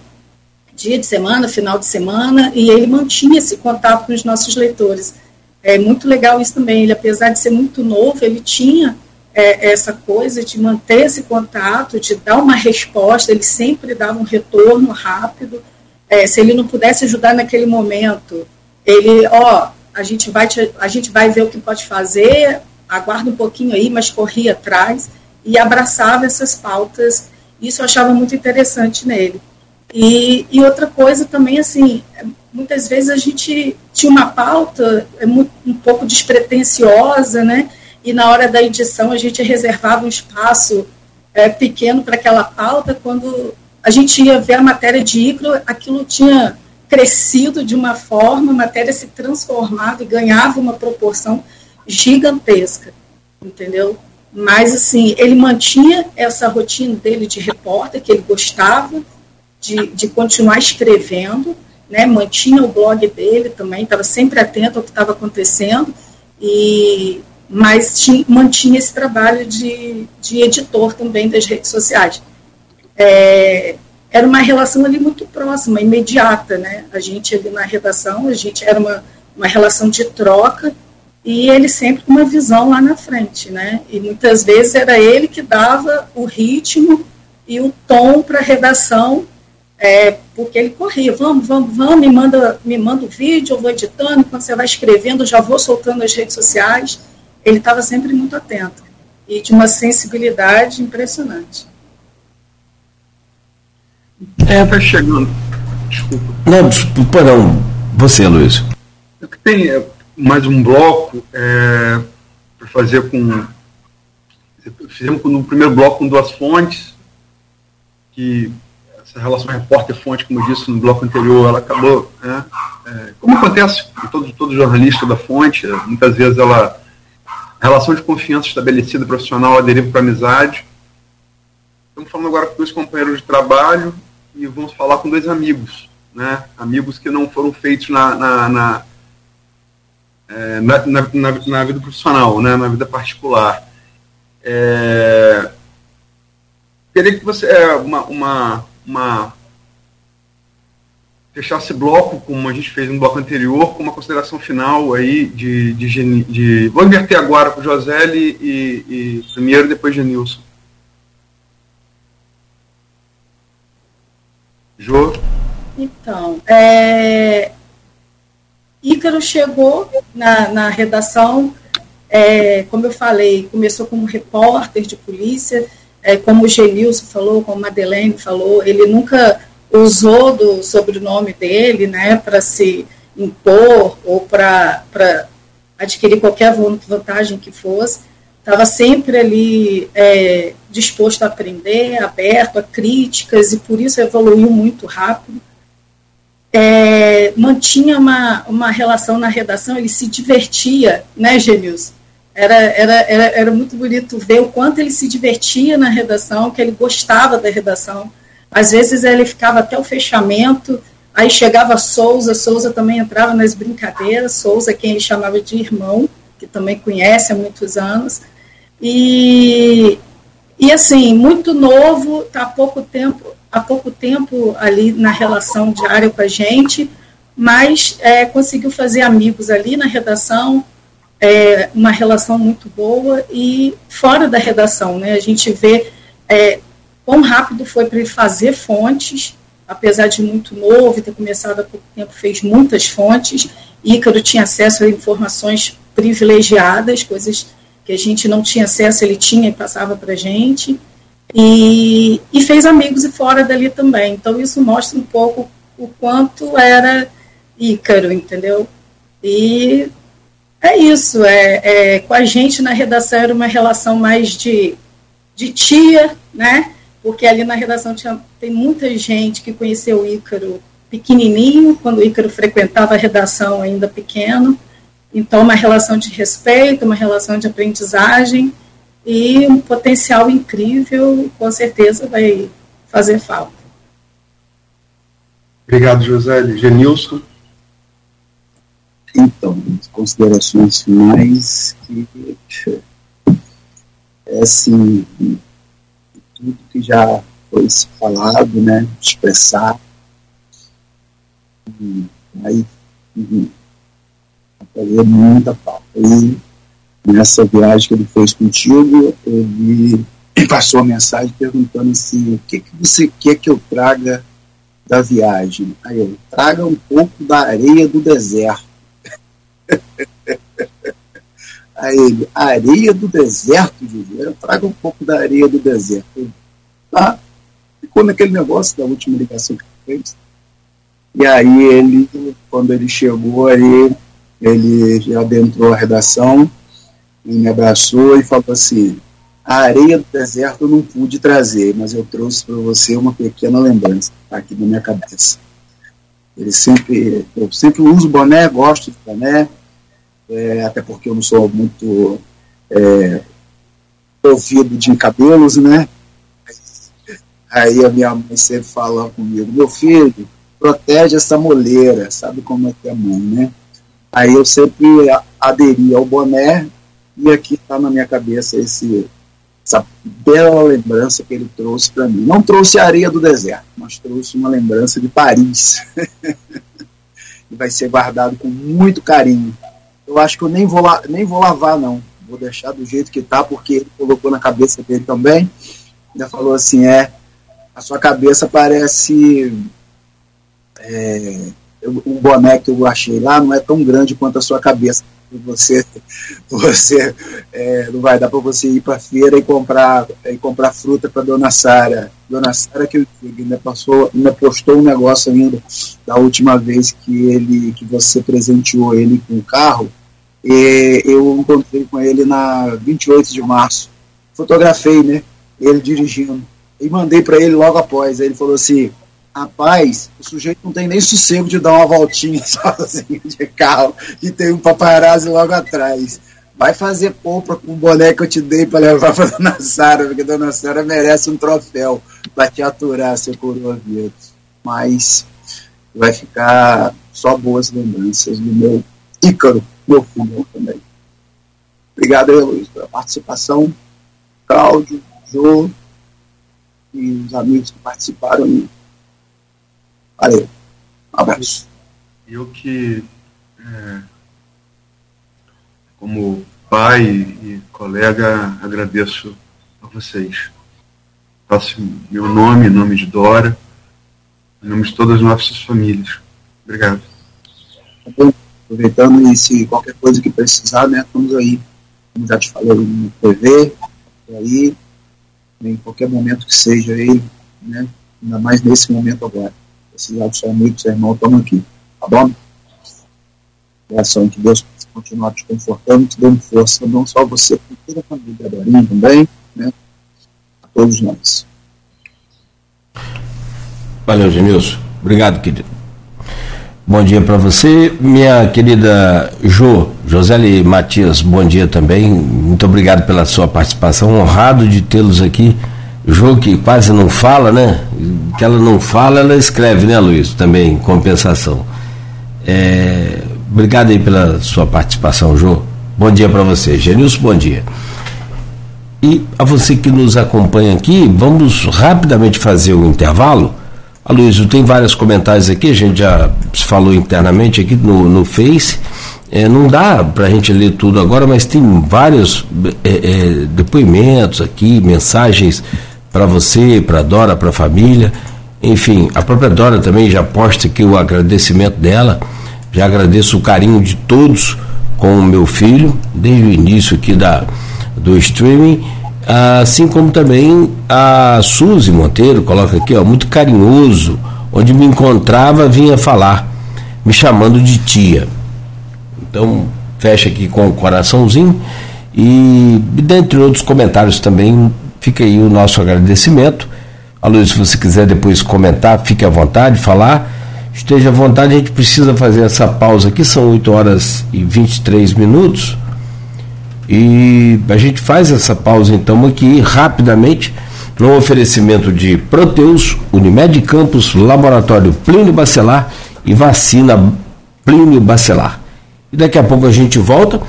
Speaker 7: dia de semana, final de semana, e ele mantinha esse contato com os nossos leitores. É muito legal isso também. Ele, apesar de ser muito novo, ele tinha é, essa coisa de manter esse contato, de dar uma resposta. Ele sempre dava um retorno rápido. É, se ele não pudesse ajudar naquele momento, ele, ó, a gente vai, te, a gente vai ver o que pode fazer. Aguarda um pouquinho aí, mas corria atrás e abraçava essas pautas isso eu achava muito interessante nele. E, e outra coisa também, assim, muitas vezes a gente tinha uma pauta é um pouco despretensiosa, né? E na hora da edição a gente reservava um espaço é, pequeno para aquela pauta. Quando a gente ia ver a matéria de Icro, aquilo tinha crescido de uma forma, a matéria se transformava e ganhava uma proporção gigantesca, entendeu? Mas, assim, ele mantinha essa rotina dele de repórter, que ele gostava de, de continuar escrevendo, né? mantinha o blog dele também, estava sempre atento ao que estava acontecendo, e, mas tinha, mantinha esse trabalho de, de editor também das redes sociais. é, era uma relação ali muito próxima, imediata, né? A gente ali na redação, a gente era uma, uma relação de troca e ele sempre com uma visão lá na frente, né? E muitas vezes era ele que dava o ritmo e o tom para a redação, é, porque ele corria, vamos, vamos, vamos, me manda, me manda o vídeo, eu vou editando, quando você vai escrevendo, eu já vou soltando nas redes sociais. Ele estava sempre muito atento e de uma sensibilidade impressionante.
Speaker 5: É, tá chegando. Desculpa.
Speaker 2: Não, perdão, você, Luiz.
Speaker 5: É tem é, mais um bloco é, para fazer com. Fizemos no primeiro bloco com duas fontes, que essa relação repórter-fonte, como eu disse no bloco anterior, ela acabou, né, é, como acontece com todo, todo jornalista da fonte, muitas vezes ela, a relação de confiança estabelecida profissional ela para amizade. Estamos falando agora com dois companheiros de trabalho e vamos falar com dois amigos, né, amigos que não foram feitos na, na, na é, na, na, na, vida profissional, né, na vida particular. É, queria que você é, uma, uma, uma fechasse bloco, como a gente fez no bloco anterior, com uma consideração final aí de, de, de vou inverter agora com o Joselli e, e primeiro depois de Nilson. Jô?
Speaker 7: Então, é, Ícaro chegou na, na redação, é, como eu falei, começou como repórter de polícia, é, como o Genilson falou, como a Madeleine falou, ele nunca usou do sobrenome dele né, para se impor ou para adquirir qualquer vantagem que fosse. Estava sempre ali é, disposto a aprender, aberto a críticas, e por isso evoluiu muito rápido é, mantinha uma, uma relação na redação, ele se divertia, né, Genilson? Era, era, era, era muito bonito ver o quanto ele se divertia na redação, que ele gostava da redação. Às vezes ele ficava até o fechamento, aí chegava Souza, Souza também entrava nas brincadeiras, Souza, quem ele chamava de irmão, que também conhece há muitos anos. E, e assim, muito novo, está há pouco tempo, há pouco tempo ali na relação diária com a gente, mas é, conseguiu fazer amigos ali na redação, é, uma relação muito boa e fora da redação, né? A gente vê é, quão rápido foi para ele fazer fontes, apesar de muito novo, ter começado há pouco tempo, fez muitas fontes. Ícaro tinha acesso a informações privilegiadas, coisas que a gente não tinha acesso, ele tinha e passava para a gente. E, e fez amigos e fora dali também. Então isso mostra um pouco o quanto era Ícaro, entendeu? E é isso, é, é, com a gente na redação era uma relação mais de, de tia, né? Porque ali na redação tinha, tem muita gente que conheceu o Ícaro pequenininho, quando o Ícaro frequentava a redação ainda pequeno. Então, uma relação de respeito, uma relação de aprendizagem e um potencial incrível, com certeza vai fazer falta.
Speaker 5: Obrigado, José. Genilson.
Speaker 6: Então, considerações finais que é assim, tudo que já foi falado, né, expressar, aí fazer muita falta. E nessa viagem que ele fez contigo, ele [CLEARS THROAT] passou a mensagem perguntando assim, o que, que você quer que eu traga da viagem? Aí eu, traga um pouco da areia do deserto. [LAUGHS] Aí ele, areia do deserto, Júlio, traga um pouco da areia do deserto. Tá, ficou naquele negócio da última ligação que fez. E aí ele, quando ele chegou aí, ele já adentrou a redação, e me abraçou e falou assim: a areia do deserto eu não pude trazer, mas eu trouxe para você uma pequena lembrança tá aqui na minha cabeça. Ele sempre, eu sempre uso boné, gosto de boné, é, até porque eu não sou muito é, ouvido de cabelos, né? Aí a minha mãe sempre fala comigo, meu filho, protege essa moleira, sabe como é que é a mãe, né? Aí eu sempre aderi ao boné e aqui está na minha cabeça esse, essa bela lembrança que ele trouxe para mim. Não trouxe a areia do deserto, mas trouxe uma lembrança de Paris. [LAUGHS] e vai ser guardado com muito carinho. Eu acho que eu nem vou, la nem vou lavar, não. Vou deixar do jeito que está, porque ele colocou na cabeça dele também. Ainda falou assim: é, a sua cabeça parece. É, o boné que eu achei lá não é tão grande quanto a sua cabeça você você é, não vai dar para você ir para feira e comprar e comprar fruta para dona Sara. Dona Sara que ainda passou ainda postou um negócio ainda da última vez que ele que você presenteou ele com o carro. E eu encontrei com ele na 28 de março. Fotografei né ele dirigindo. E mandei para ele logo após. Aí ele falou assim Rapaz, o sujeito não tem nem sossego de dar uma voltinha [LAUGHS] sozinho de carro e tem um paparazzi logo atrás. Vai fazer polpa com o boné que eu te dei para levar para [LAUGHS] Dona Sara, porque Dona Sara merece um troféu para te aturar, seu coronavírus. Mas vai ficar só boas lembranças do meu Ícaro, meu filho também. Obrigado aí, Luiz, pela participação. Cláudio, Jô e os amigos que participaram. Valeu. Um abraço.
Speaker 5: Eu que, é, como pai e colega, agradeço a vocês. Passo meu nome, nome de Dora, em nome de todas as nossas famílias. Obrigado.
Speaker 6: Aproveitando e se qualquer coisa que precisar, né, estamos aí. Como já te falei no TV, aí, em qualquer momento que seja aí, né, ainda mais nesse momento agora precisar do seu amigo, seu irmão, estamos aqui. Tá bom? Oração que Deus continuar te confortando, te dando força, não só você, como toda a família Dorinha também, né? A todos nós.
Speaker 2: Valeu, Genilson. Obrigado, querido. Bom dia para você, minha querida Jo, Josele Matias, bom dia também. Muito obrigado pela sua participação. Honrado de tê-los aqui Jogo que quase não fala, né? Que ela não fala, ela escreve, né, Luiz? Também, compensação. É, obrigado aí pela sua participação, Jô. Bom dia para você. Genilson, bom dia. E a você que nos acompanha aqui, vamos rapidamente fazer o intervalo. A Luiz, tem vários comentários aqui, a gente já falou internamente aqui no, no Face. É, não dá para a gente ler tudo agora, mas tem vários é, é, depoimentos aqui, mensagens para você, para Dora, para a família. Enfim, a própria Dora também já posta aqui o agradecimento dela. Já agradeço o carinho de todos com o meu filho, desde o início aqui da, do streaming. Assim como também a Suzy Monteiro, coloca aqui, ó, muito carinhoso, onde me encontrava vinha falar, me chamando de tia. Então, fecha aqui com o coraçãozinho. E dentre outros comentários também Fica aí o nosso agradecimento. A Luiz, se você quiser depois comentar, fique à vontade, falar. Esteja à vontade, a gente precisa fazer essa pausa aqui, são 8 horas e 23 minutos. E a gente faz essa pausa então aqui rapidamente no oferecimento de Proteus, Unimed Campos, Laboratório Plínio Bacelar e Vacina Plínio Bacelar. E daqui a pouco a gente volta.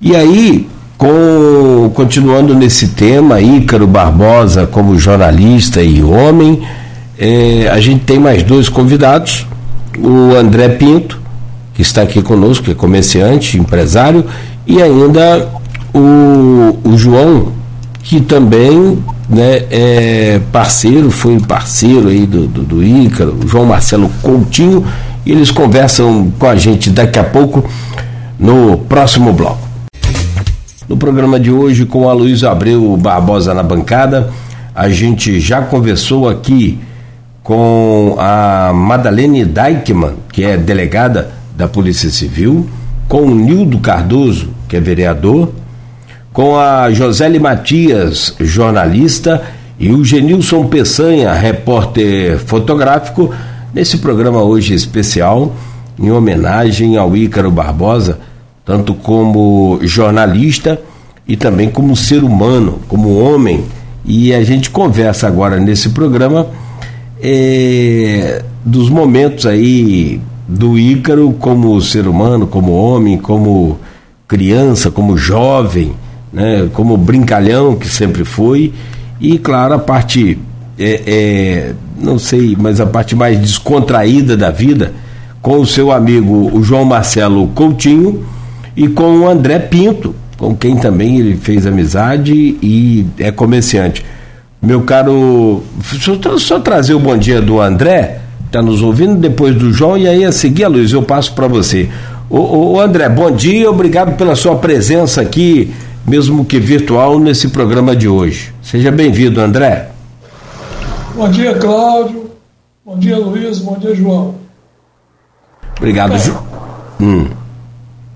Speaker 2: E aí, com, continuando nesse tema, Ícaro Barbosa como jornalista e homem, é, a gente tem mais dois convidados, o André Pinto, que está aqui conosco, que é comerciante, empresário, e ainda o, o João, que também né, é parceiro, foi parceiro aí do, do, do Ícaro, João Marcelo Coutinho, e eles conversam com a gente daqui a pouco no próximo bloco. No programa de hoje, com a Luísa Abreu Barbosa na bancada, a gente já conversou aqui com a Madalene Deichmann, que é delegada da Polícia Civil, com o Nildo Cardoso, que é vereador, com a Josele Matias, jornalista, e o Genilson Peçanha, repórter fotográfico, nesse programa hoje especial, em homenagem ao Ícaro Barbosa, tanto como jornalista e também como ser humano, como homem. E a gente conversa agora nesse programa é, dos momentos aí do Ícaro como ser humano, como homem, como criança, como jovem, né, como brincalhão que sempre foi, e claro, a parte, é, é, não sei, mas a parte mais descontraída da vida, com o seu amigo o João Marcelo Coutinho e com o André Pinto, com quem também ele fez amizade e é comerciante. Meu caro, só, só trazer o bom dia do André, está nos ouvindo, depois do João, e aí a seguir, Luiz, eu passo para você. O, o, André, bom dia, obrigado pela sua presença aqui, mesmo que virtual, nesse programa de hoje. Seja bem-vindo, André.
Speaker 8: Bom dia, Cláudio. Bom dia, Luiz. Bom dia, João.
Speaker 2: Obrigado, é. João. Hum.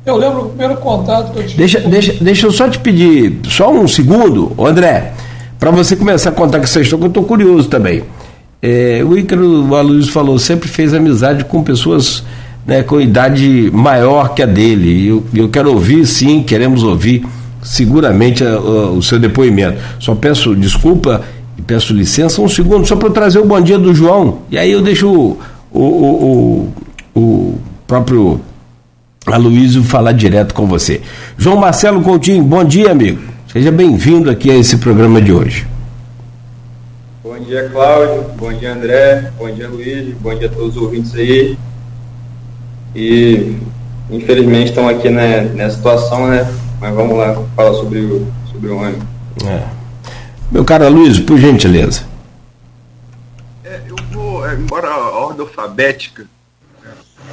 Speaker 8: Eu lembro o primeiro contato que eu tive.
Speaker 2: Deixa, deixa, deixa eu só te pedir, só um segundo, André, para você começar a contar com essa história, que eu estou curioso também. É, o Ícaro, falou, sempre fez amizade com pessoas né, com idade maior que a dele. Eu, eu quero ouvir, sim, queremos ouvir seguramente a, a, o seu depoimento. Só peço desculpa e peço licença um segundo, só para trazer o bom dia do João. E aí eu deixo o, o, o, o próprio Aloysio falar direto com você. João Marcelo Coutinho, bom dia, amigo. Seja bem-vindo aqui a esse programa de hoje.
Speaker 9: Bom dia, Cláudio. Bom dia, André. Bom dia, Luiz. Bom dia a todos os ouvintes aí. E, infelizmente, estão aqui né, nessa situação, né? Mas vamos lá falar sobre o, sobre o ano.
Speaker 2: É. Meu caro Luiz, por gentileza.
Speaker 5: É, eu vou, é, embora a ordem alfabética,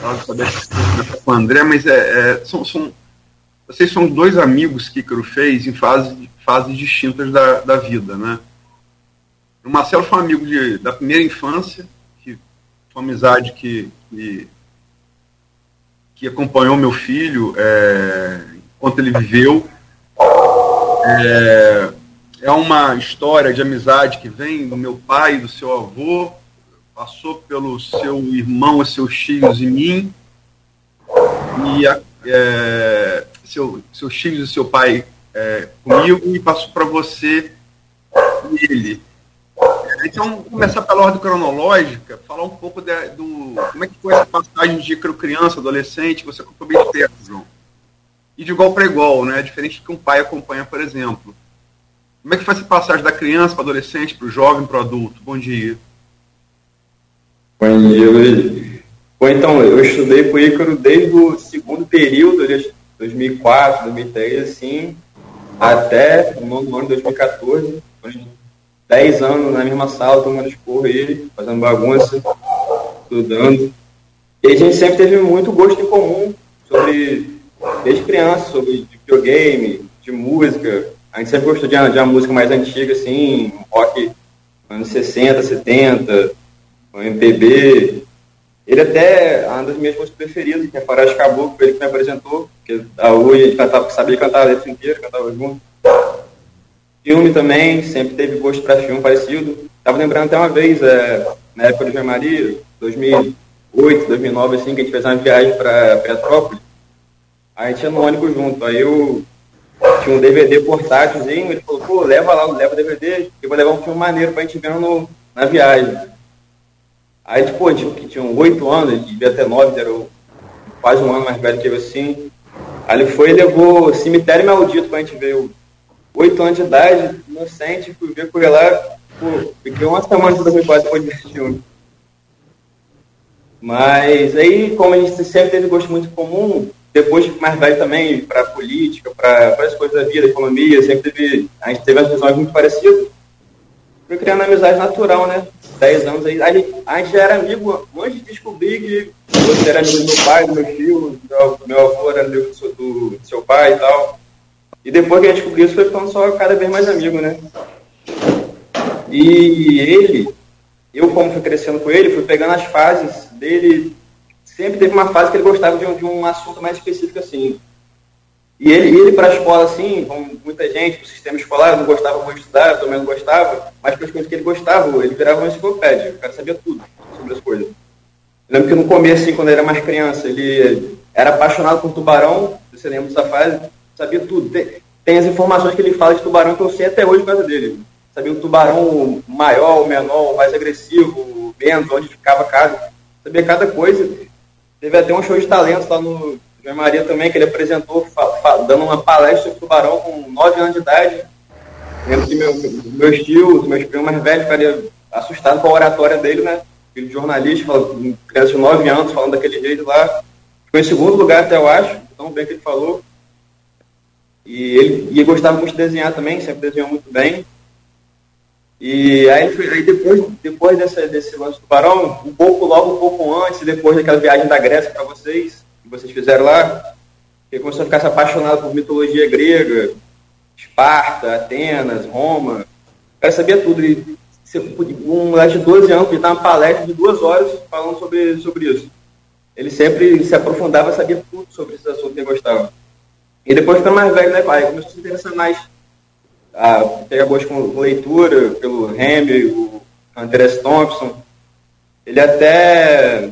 Speaker 5: ordem alfabética com o André, mas é, é, são, são, vocês são dois amigos que Ícaro fez em fases, fases distintas da, da vida, né? O Marcelo foi um amigo de, da primeira infância, que foi uma amizade que, que, que acompanhou meu filho é, enquanto ele viveu. É, é uma história de amizade que vem do meu pai do seu avô, passou pelo seu irmão seus tios e mim, e é, seu, seus tios e seu pai é, comigo, e passou para você e ele. Então, começar pela ordem cronológica, falar um pouco de, do. Como é que foi essa passagem de criança, adolescente, você acompanhou bem perto, João. E de igual para igual, né? Diferente do que um pai acompanha, por exemplo. Como é que foi essa passagem da criança para adolescente, para o jovem, para o adulto? Bom dia.
Speaker 9: Dia, Luiz. Bom, então, eu estudei com o Ícaro desde o segundo período, 2004, 2003, assim, até o ano de 2014, 10 anos na mesma sala, tomando esporro ele, fazendo bagunça, estudando. E a gente sempre teve muito gosto em comum sobre, desde criança, sobre videogame, de música. A gente sempre gostou de uma, de uma música mais antiga, assim, rock anos 60, 70, MPB. Ele até, uma das minhas músicas preferidas, que é Faroeste Caboclo, ele que me apresentou, porque a U a gente cantava, sabia cantar a letra inteira, cantava junto. Filme também, sempre teve gosto para filme parecido. Tava lembrando até uma vez, é, na época do Jean Maria, 2008, 2009, assim, que a gente fez uma viagem para Petrópolis. Aí a gente ia no ônibus junto. Aí eu tinha um DVD portátilzinho, ele falou, pô, leva lá, leva o DVD, eu vou levar um filme maneiro pra gente ver no, na viagem. Aí, tipo, que tinham oito anos, ele devia ter nove, era quase um ano mais velho que eu, assim. Aí ele foi e levou Cemitério Maldito pra gente ver oito anos de idade, inocente, fui ver com ele lá, pô, fiquei uma semana de 2004 depois desse filme. Mas aí, como a gente sempre teve gosto muito comum, depois de mais velho também, para política, para várias coisas da vida, economia, sempre teve, a gente teve as visões muito parecidas. Fui criando amizade natural, né? Dez anos aí. A gente, a gente já era amigo antes de descobrir que você era amigo do meu pai, do meu filho, do meu avô era amigo do, do, do seu pai e tal. E depois que a gente descobriu isso, foi ficando só cada vez mais amigo, né? E ele, eu como fui crescendo com ele, fui pegando as fases dele. Sempre teve uma fase que ele gostava de um, de um assunto mais específico assim. E ele, ele para a escola, assim, como muita gente, o sistema escolar, não gostava muito de estudar, eu também não gostava, mas para as coisas que ele gostava, ele virava uma enciclopédia, o cara sabia tudo sobre as coisas. Eu lembro que no começo, assim, quando ele era mais criança, ele era apaixonado por tubarão, você lembra dessa fase, sabia tudo. Tem, tem, as informações que ele fala de tubarão que eu sei até hoje por causa dele. Sabia o tubarão maior, menor, mais agressivo, vento, onde ficava cada. Sabia cada coisa. Teve até um show de talentos lá no Minha Maria também, que ele apresentou dando uma palestra sobre tubarão com 9 anos de idade. Lembro que meu, meus tios, meus primos mais velhos ficaram assustados com a oratória dele, né? Filho de jornalista, criança de 9 anos, falando daquele jeito lá. Ficou em segundo lugar até, eu acho, tão bem que ele falou. E ele, e gostava muito de desenhar também, sempre desenhou muito bem. E aí, aí depois, depois dessa, desse lance do Barão, um pouco, logo um pouco antes, depois daquela viagem da Grécia para vocês, que vocês fizeram lá, ele começou a ficar se apaixonado por mitologia grega, Esparta, Atenas, Roma. O cara sabia tudo. Ele, um moleque de 12 anos, ele estava uma palestra de duas horas falando sobre, sobre isso. Ele sempre se aprofundava, sabia tudo sobre esses assuntos que ele gostava. E depois ficando mais velho, né, pai? Começou a se interessar mais a pegar gosto com, leitura, pelo Henry, o Andrés Thompson. Ele até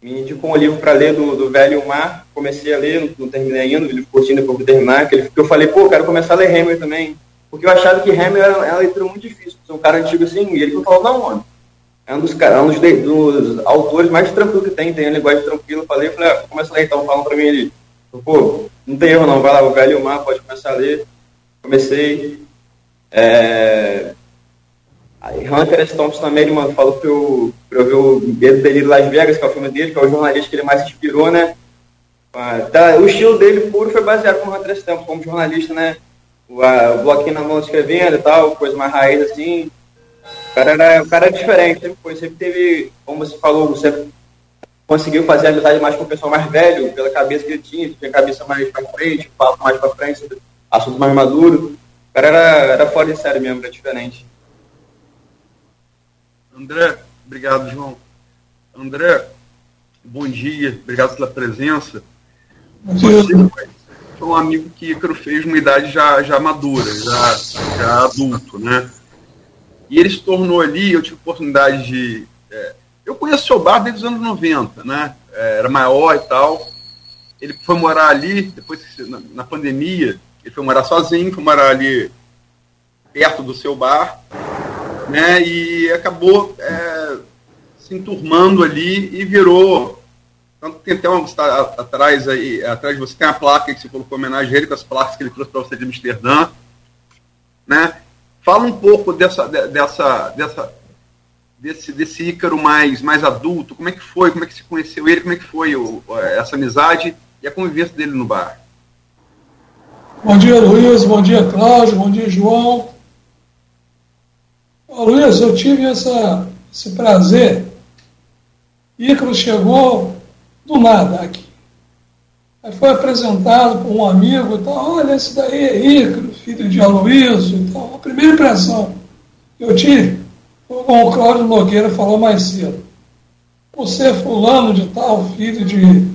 Speaker 9: me indicou um livro para ler do, do Velho Mar. Comecei a ler, não, não terminei ainda, ele ficou curtindo para terminar. Que, ele, eu falei, pô, quero começar a ler Hammer também. Porque eu achava que Hammer era, era uma leitura muito difícil. Sou um cara antigo assim, e ele falou, não, mano. É um dos, é um dos, dos autores mais tranquilos que tem, tem a linguagem tranquila. Falei, falei, ah, começa a ler então, falam para mim ali. Pô, não tem erro não, vai lá, o Velho Mar, pode começar a ler. Comecei. É... Aí Hunter S. Thompson também, ele mano, falou pra eu, pra eu ver o Medo dele Las Vegas, que é o filme dele, que é o jornalista que ele mais inspirou, né? Ah, tá, o estilo dele puro foi baseado no Hunter S. Thompson, como jornalista, né? O, a, o bloquinho na mão escrevendo e tal, coisa mais raiz assim. O cara era, o cara era diferente, sempre foi, sempre teve, como você falou, sempre conseguiu fazer amizade mais com o pessoal mais velho, pela cabeça que ele tinha, tinha cabeça mais pra frente, papo mais pra frente, assunto mais maduro. O cara era, era fora de série mesmo, era diferente.
Speaker 5: André, obrigado, João. André, bom dia, obrigado pela presença. Você foi um amigo que Ícaro fez uma idade já, já madura, já, já adulto, né? E ele se tornou ali, eu tive oportunidade de. É, eu conheço o seu bar desde os anos 90, né? É, era maior e tal. Ele foi morar ali, depois na, na pandemia, ele foi morar sozinho, foi morar ali perto do seu bar, né? E acabou é, se enturmando ali e virou. Tanto tem até uma está atrás aí, atrás de você tem a placa que você colocou homenagem a ele, com as placas que ele trouxe para você de Amsterdã. Né? Fala um pouco dessa, dessa, dessa, desse, desse Ícaro mais, mais adulto, como é que foi, como é que se conheceu ele, como é que foi o, essa amizade e a convivência dele no bar.
Speaker 8: Bom dia, Luiz. Bom dia, Cláudio. Bom dia, João. Ô, Luiz, eu tive essa, esse prazer. Ícaro chegou do nada aqui. Aí foi apresentado por um amigo e tal. Olha, esse daí é Ícaro, filho de Aloysio e tal. A primeira impressão que eu tive foi o Cláudio Nogueira falou mais cedo. Por ser fulano de tal, filho de,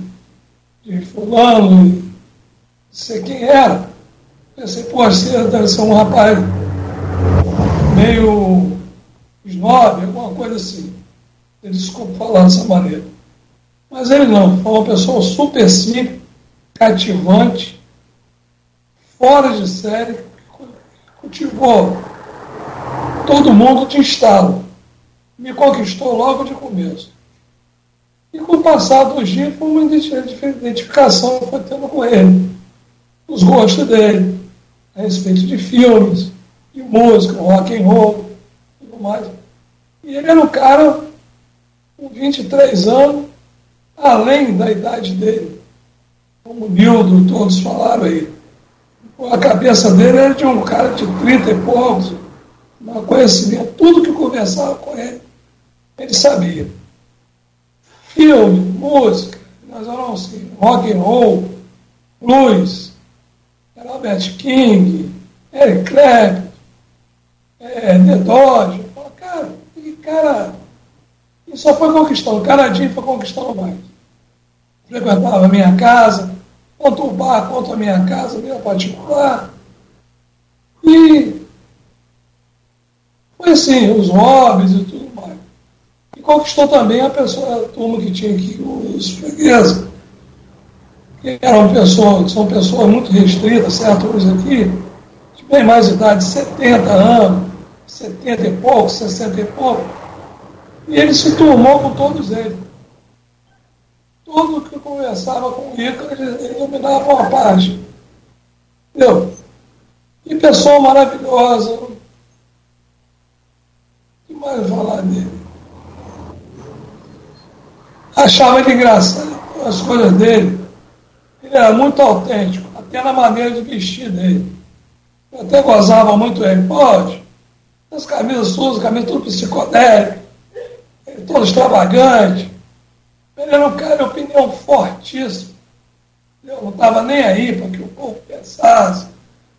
Speaker 8: de fulano, sei quem era. Pensei, pô, deve ser um rapaz meio snob, alguma coisa assim. Desculpa falar dessa maneira. Mas ele não, foi uma pessoa super simples, cativante, fora de série, cultivou todo mundo de estalo. Me conquistou logo de começo. E com o passar dos dias, foi uma identificação que foi tendo com ele, os gostos dele, a respeito de filmes, de música, rock and roll, tudo mais. E ele era um cara com 23 anos, além da idade dele, como o Nildo, todos falaram aí. A cabeça dele era de um cara de 30 e poucos, um conhecimento, tudo que conversava com ele, ele sabia. Filme, música, nós éramos assim, rock and roll, blues, Albert King, Eric Clapton, é, The Dodge. Cara, que só foi conquistando, cada dia foi conquistando mais. Frequentava a minha casa, quanto o bar, quanto a minha casa, minha particular. E foi assim, os hobbies e tudo mais. E conquistou também a pessoa, a turma que tinha aqui, os fregueses eram pessoas, são pessoas muito restritas, certo? Hoje aqui, de bem mais idade, 70 anos, 70 e pouco, 60 e pouco, e ele se turmou com todos eles. tudo que conversava com o Ícaro, ele, ele dominava uma parte. Entendeu? Que pessoa maravilhosa. O que mais falar dele? Achava ele engraçado as coisas dele. Ele era muito autêntico, até na maneira de vestir dele. Eu até gozava muito ele. Pode, as camisas suas, camisas tudo psicodélico, todo extravagante. Ele era um cara de opinião fortíssima. Eu não estava nem aí para que o povo pensasse.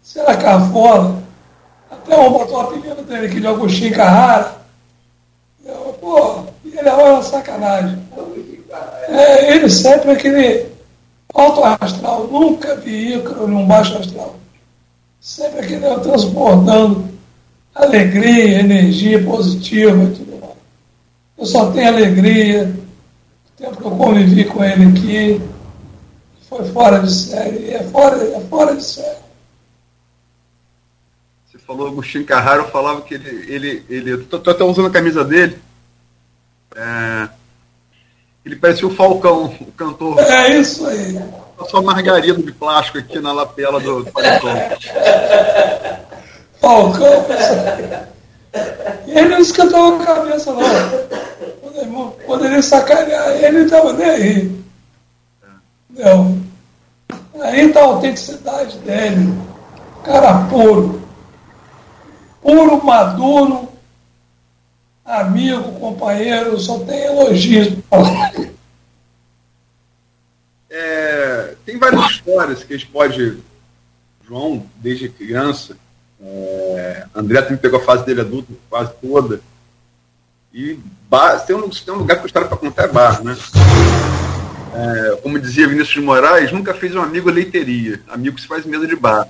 Speaker 8: Se era cafona. Até um botou o apelido dele aqui de Agostinho Carrara. Eu, pô, ele era uma sacanagem. É, ele sempre aquele alto astral. Nunca vi Ícaro num baixo astral. Sempre aquele transportando alegria, energia positiva. Eu só tenho alegria. O tempo que eu convivi com ele aqui foi fora de série. É fora, é fora de série.
Speaker 5: Você falou Agostinho Carraro, eu falava que ele. ele, ele tô, tô até usando a camisa dele. É, ele parecia o Falcão, o cantor.
Speaker 8: É isso aí.
Speaker 5: Só margarida de plástico aqui na lapela do paletó.
Speaker 8: Falcão. [LAUGHS] Ele não esquentou a cabeça, não. Poderia sacanear ele, não estava nem aí. Não. Aí está a autenticidade dele. Cara puro. Puro, maduro, amigo, companheiro, só tem elogios
Speaker 5: É, tem várias histórias que a gente pode. João, desde criança, é, André também pegou a fase dele adulto quase toda. E bar, tem, um, tem um lugar que história para contar é bar, né? É, como dizia Vinícius de Moraes, nunca fez um amigo leiteria. Amigo que se faz medo de bar.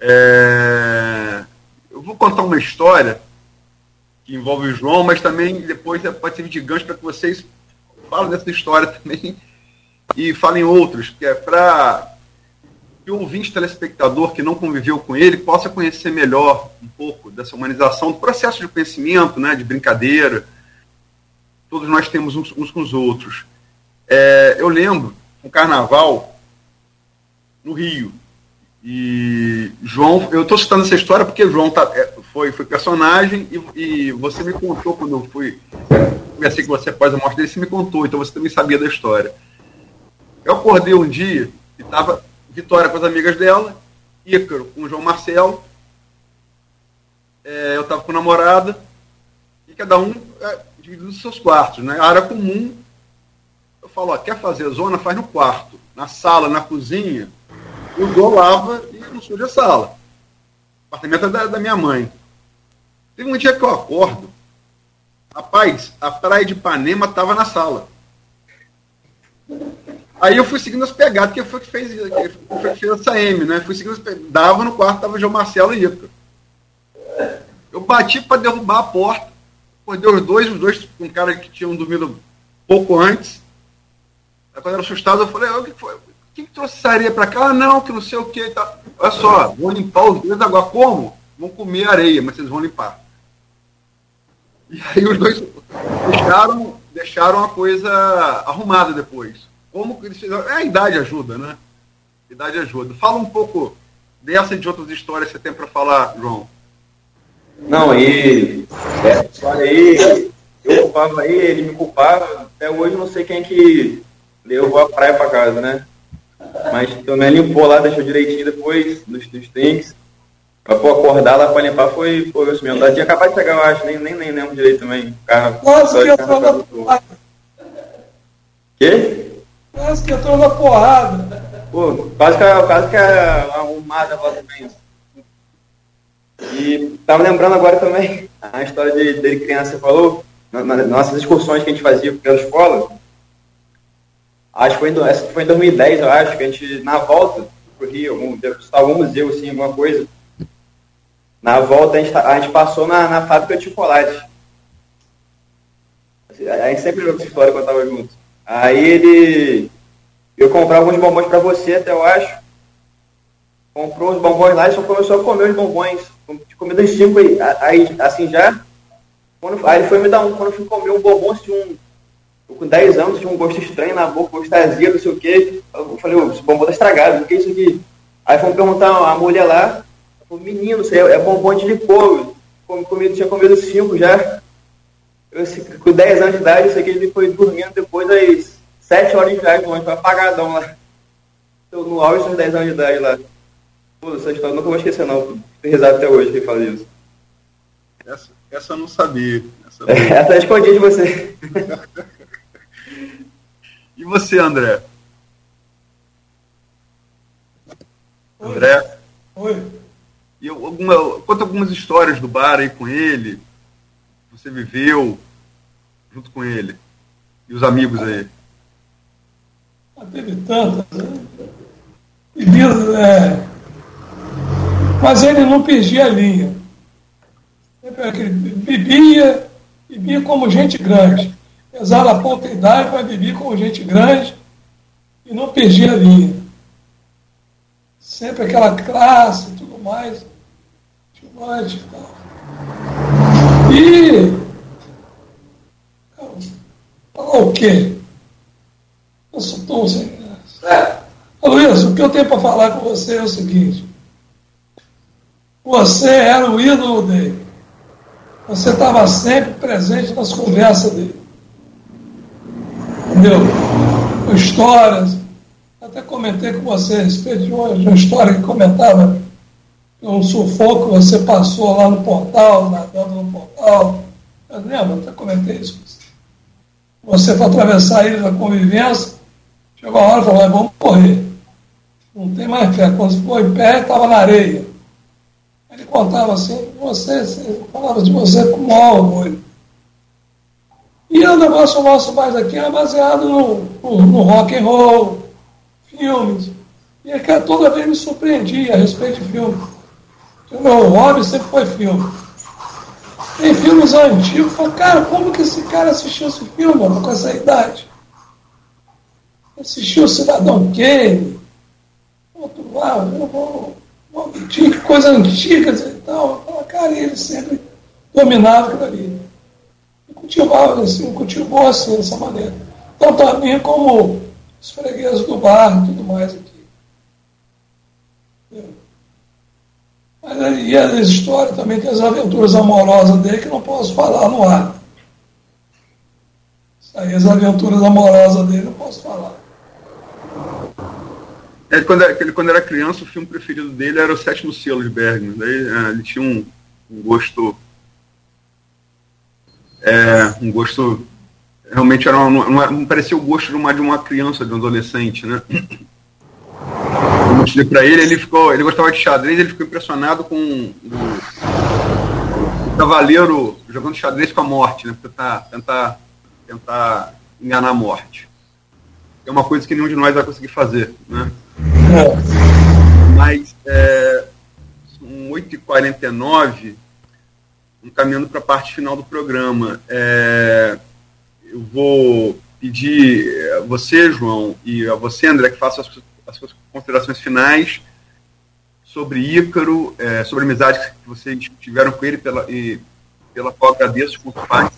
Speaker 5: É, eu vou contar uma história que envolve o João, mas também depois pode servir de gancho para que vocês falem dessa história também e falem outros, que é para que o ouvinte telespectador que não conviveu com ele possa conhecer melhor um pouco dessa humanização, do processo de conhecimento, né, de brincadeira. Todos nós temos uns, uns com os outros. É, eu lembro um carnaval no Rio. E João, eu estou citando essa história porque João tá, é, foi, foi personagem e, e, você me contou quando eu fui. Conversei com você após a morte dele, você me contou, então você também sabia da história. Eu acordei um dia e estava Vitória com as amigas dela, Ícaro com o João Marcelo, é, eu estava com namorada, e cada um é, dividindo os seus quartos. Né? A área comum, eu falo, ó, quer fazer zona, faz no quarto. Na sala, na cozinha, João lava e não suja a sala. O apartamento é da, da minha mãe. Teve um dia que eu acordo, rapaz, a praia de Ipanema estava na sala. Aí eu fui seguindo as pegadas, que foi que fez, que foi que fez essa M, né? Fui seguindo as pegadas. Dava no quarto, tava o João Marcelo e Ica. Eu bati para derrubar a porta. Acordei os dois, os dois com um cara que tinham dormido pouco antes. Aí quando eu era assustado, eu falei, o que foi? Quem que trouxe areia para cá? Ah, não, que não sei o que. Tá. Olha só, vou limpar os dois agora. Como? Vão comer areia, mas vocês vão limpar. E aí os dois [LAUGHS] deixaram, deixaram a coisa arrumada depois. Como que eles fizeram? É, a idade ajuda, né? A idade ajuda. Fala um pouco dessa e de outras histórias que você tem para falar, João.
Speaker 9: Não, e essa história aí, eu culpava ele, ele me culpava. Até hoje não sei quem que levou a praia para casa, né? Mas também limpou lá, deixou direitinho depois dos, dos trinks. Pra pô, acordar lá pra limpar foi, foi isso mesmo. Tinha acabado de chegar, eu acho, nem, nem, nem lembro direito também. Carro,
Speaker 8: Quase que porrada.
Speaker 9: Quê?
Speaker 8: Quase que entrou na porrada.
Speaker 9: Pô, quase que, quase que arrumada lá também. E tava lembrando agora também a história de, dele criança, você falou, nas na, nossas excursões que a gente fazia pela escola. Acho que foi em, essa foi em 2010, eu acho, que a gente, na volta pro Rio, algum, algum museu, assim, alguma coisa. Na volta, a gente, a gente passou na, na fábrica de chocolate. A gente sempre lembra essa história quando tava junto. Aí ele. Eu comprei alguns bombons para você, até eu acho. Comprou os bombons lá e só começou a comer os bombons. Comida de cinco aí, aí, assim já. Quando, aí ele foi me dar um. Quando eu fui comer um bombom, assim, um. eu com 10 anos tinha um gosto estranho na boca, gosto azia, não sei o quê. Eu falei, esse bombom tá estragado, o que é isso aqui? Aí fomos perguntar a mulher lá, menino, isso aí é bombom de licor, comido, tinha comido 5 já. Eu, com 10 anos de idade, isso aqui ele foi dormindo depois das 7 horas de viagem, longe, foi apagadão lá. Eu, no auge dos 10 anos de idade lá. Pô, essa história nunca vou esquecer não, tem risado até hoje que fala isso.
Speaker 5: Essa, essa eu não sabia.
Speaker 9: Essa, [LAUGHS] não... essa eu escondi de você. [LAUGHS]
Speaker 5: e você, André? Oi. André?
Speaker 8: Oi.
Speaker 5: E alguma, conta algumas histórias do bar aí com ele. Você viveu junto com ele. E os amigos aí.
Speaker 8: Ah, teve tantas. Né? é... Mas ele não perdia a linha. Bebia, bebia como gente grande. Apesar da pouca idade, mas bebia como gente grande e não perdia a linha. Sempre aquela classe e tudo mais. Timante e tal. E. Falar o quê? Eu sou tão sem graça. Luiz, o que eu tenho para falar com você é o seguinte. Você era o ídolo dele. Você estava sempre presente nas conversas dele. Entendeu? Histórias. Até comentei com você a respeito de uma, de uma história que comentava um sufoco que você passou lá no portal, nadando no portal. Eu lembro, até comentei isso você. Você foi atravessar a ilha da convivência, chegou a hora e falou, vamos morrer. Não tem mais fé. Quando você foi em pé, estava na areia. Ele contava assim, você, falava de você com maior orgulho. E o negócio nosso mais aqui é baseado no, no, no rock and roll, filmes. E é que toda vez me surpreendia a respeito de filme. O meu hobby sempre foi filme. Tem filmes antigos, falo, cara, como que esse cara assistiu esse filme, mano, com essa idade? Assistiu Cidadão Kane, outro lá, eu vou tinha coisa antigas e tal. Fala, cara, ele sempre dominava aquilo ali. E cultivava assim, cultivou assim, dessa maneira. Tanto a mim como os fregueses do bar e tudo mais aqui. Mas e a história também tem as aventuras amorosas dele que não posso falar no ar. Aí, as aventuras amorosas dele não posso falar.
Speaker 5: É, quando, ele, quando era criança, o filme preferido dele era O Sétimo Selo de Bergman. Daí é, ele tinha um, um gosto. É, um gosto. Realmente era uma, não, parecia o gosto de uma, de uma criança, de um adolescente, né? Eu mostrei para ele, ele ficou. Ele gostava de xadrez, ele ficou impressionado com o, o cavaleiro jogando xadrez com a morte, né? Tentar, tentar, tentar enganar a morte. É uma coisa que nenhum de nós vai conseguir fazer, né? Mas é, são 8h49, caminhando para a parte final do programa. É, eu vou pedir a você, João, e a você, André, que faça as, as suas considerações finais sobre Ícaro, é, sobre a amizade que vocês tiveram com ele, pela, e pela qual agradeço parte.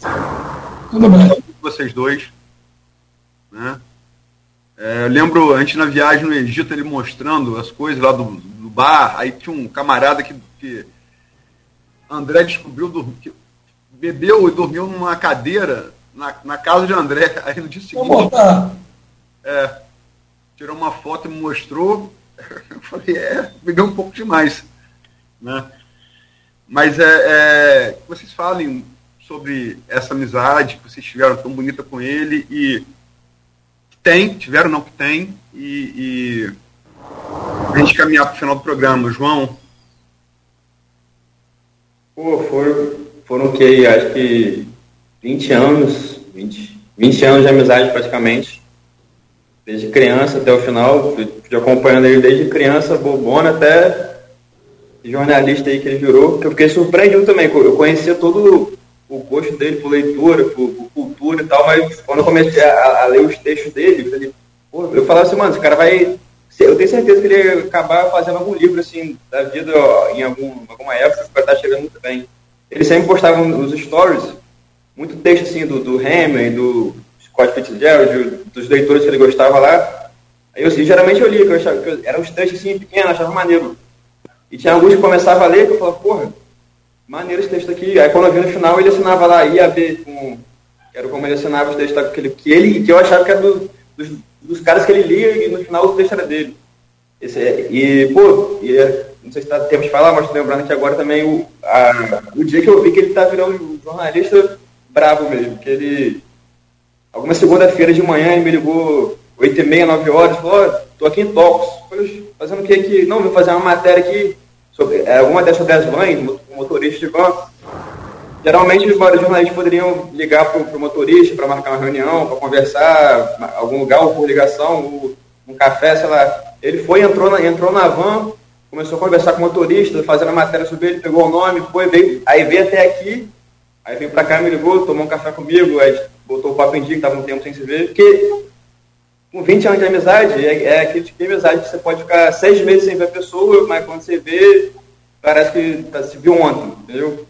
Speaker 5: Tudo bem. Vocês dois. Né? É, eu lembro, antes na viagem no Egito, ele mostrando as coisas lá do, do bar, aí tinha um camarada que, que André descobriu, que bebeu e dormiu numa cadeira na, na casa de André. [LAUGHS] Aí no dia seguinte. É, tirou uma foto e me mostrou. [LAUGHS] Eu falei, é, bebeu um pouco demais. Né? Mas é, é, vocês falem sobre essa amizade que vocês tiveram tão bonita com ele e tem, tiveram não que tem, e, e a gente caminhar para o final do programa. João?
Speaker 9: Pô, foram, foram o quê? Acho que 20 anos, 20, 20 anos de amizade praticamente. Desde criança até o final, fui acompanhando ele desde criança, bobona, até jornalista aí que ele virou, que eu fiquei surpreendido também. Eu conhecia todo o gosto dele por leitura, por, por, cultura e tal, mas quando eu comecei a, a ler os textos dele, eu, falei, eu falava assim, mano, esse cara vai. Eu tenho certeza que ele ia acabar fazendo algum livro assim da vida ó, em algum, alguma época vai estar chegando muito bem. Ele sempre postava nos stories muito texto assim do, do do Scott Fitzgerald, dos leitores que ele gostava lá. Aí eu, geralmente eu lia, que eu achava que eu, eram uns textos assim pequenos, achava maneiro. E tinha alguns que começava a ler, que eu falava, porra, maneiro esse texto aqui. Aí quando eu vi no final, ele assinava lá IAB, com, era como ele assinava os textos que ele, que, ele, que eu achava que era do, dos, dos caras que ele lia e no final o texto era dele. Esse, é, e, pô, e, não sei se dá tempo de falar, mas lembrando que agora também o, a, o dia que eu vi que ele tá virando um jornalista bravo mesmo, que ele, alguma segunda-feira de manhã, ele me ligou 8 e meia, 9 horas, falou, oh, tô aqui em Tocos, fazendo o que aqui? Não, vou fazer uma matéria aqui sobre, é, alguma dessas sobre as vans, motorista de van. Geralmente os jornalistas poderiam ligar para o motorista para marcar uma reunião, para conversar, algum lugar, ou por ligação, ou um café, sei lá. Ele foi, entrou na, entrou na van, começou a conversar com o motorista, fazendo a matéria sobre ele, pegou o nome, foi, veio, aí veio até aqui, aí veio para cá, me ligou, tomou um café comigo, aí botou o papo em dia, que estava um tempo sem se ver, porque com 20 anos de amizade, é, é aquele tipo de amizade que você pode ficar seis meses sem ver a pessoa, mas quando você vê, parece que tá, se viu ontem, entendeu?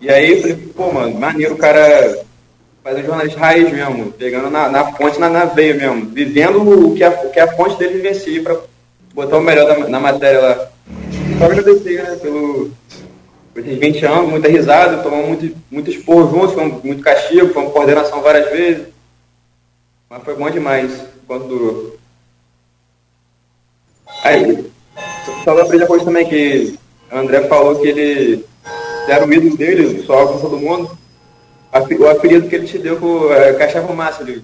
Speaker 9: E aí eu falei, pô, mano, maneiro o cara fazer jornalista raiz mesmo, pegando na, na fonte, na, na veia mesmo, vivendo o que a, o que a fonte dele vivencia para botar o melhor da, na matéria lá. Só agradecer, né, pelo, esses 20 anos, muita risada, tomamos muito, muito esporro juntos, foi muito castigo, uma coordenação várias vezes. Mas foi bom demais enquanto durou. Aí, só aprender coisa também que o André falou que ele era o ídolo dele, só com todo mundo. O apelido que ele te deu com é, Caixa Fumaça, ele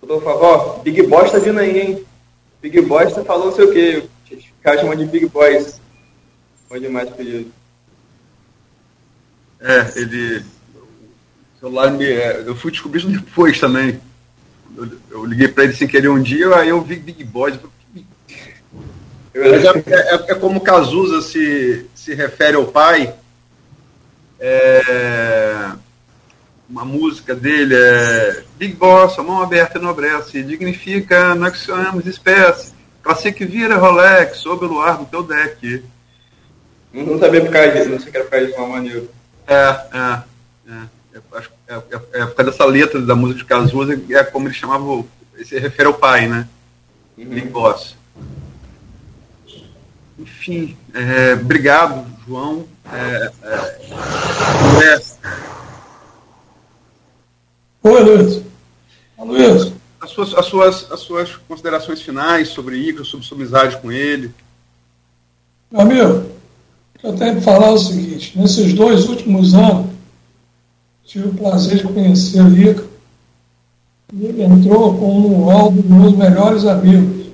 Speaker 9: por favor, Big Boss tá vindo aí, hein? Big Boys tá falando não sei o que. O cara chamando de Big Boys. Foi demais o apelido.
Speaker 5: É, ele. O celular me. É, eu fui descobrir isso depois também. Eu, eu liguei para ele sem querer um dia, aí eu vi Big Boys. É, é, é, como Cazuza se, se refere ao pai. É, uma música dele é Big Boss, a mão aberta enobrece, dignifica, nós que sonhamos espécie, classique vira Rolex, sob o luar do teu deck.
Speaker 9: Não sabia por causa disso, não sei que era por causa disso, uma maneira.
Speaker 5: É, é, é, é, é, é, por causa dessa letra da música de Cazuza, é como ele chamava, se refere ao pai, né? Uhum. Boss. Enfim, é, obrigado, João. É, é,
Speaker 8: Oi, Luiz. Luiz.
Speaker 5: As suas, as, suas, as suas considerações finais sobre Icaro, sobre sua amizade com ele.
Speaker 8: Meu amigo, eu tenho para falar o seguinte: nesses dois últimos anos, tive o prazer de conhecer o Icaro. E ele entrou como um dos meus melhores amigos.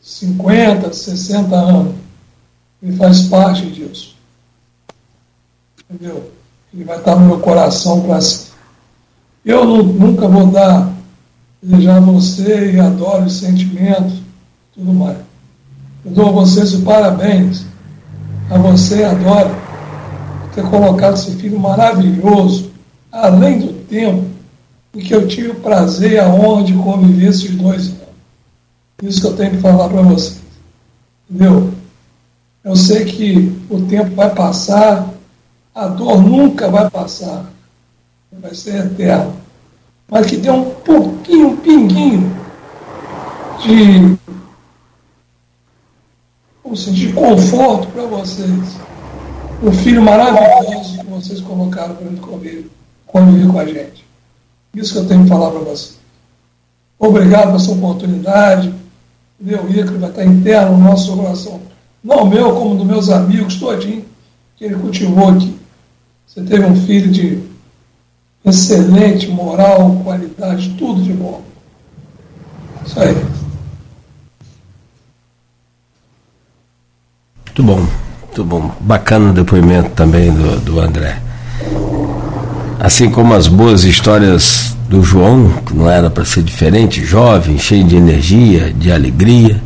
Speaker 8: 50, 60 anos. Ele faz parte disso. Entendeu? Ele vai estar no meu coração para sempre. Eu não, nunca vou dar, desejar você e adoro os sentimentos, tudo mais. Eu dou a vocês os parabéns, a você, adoro, por ter colocado esse filho maravilhoso, além do tempo em que eu tive o prazer e a honra de conviver esses dois anos. Isso que eu tenho que falar para vocês. Entendeu? Eu sei que o tempo vai passar, a dor nunca vai passar vai ser eterno, mas que dê um pouquinho, um pinguinho de, dizer, de conforto para vocês. O filho maravilhoso que vocês colocaram para ele conviver, conviver com a gente. Isso que eu tenho que falar para vocês. Obrigado pela sua oportunidade. Meu ícone vai estar interno no nosso coração. Não meu, como dos meus amigos, todinho, que ele cultivou aqui. Você teve um filho de excelente, moral, qualidade, tudo de bom. Isso aí.
Speaker 2: Muito bom, muito bom. Bacana o depoimento também do, do André. Assim como as boas histórias do João, que não era para ser diferente, jovem, cheio de energia, de alegria.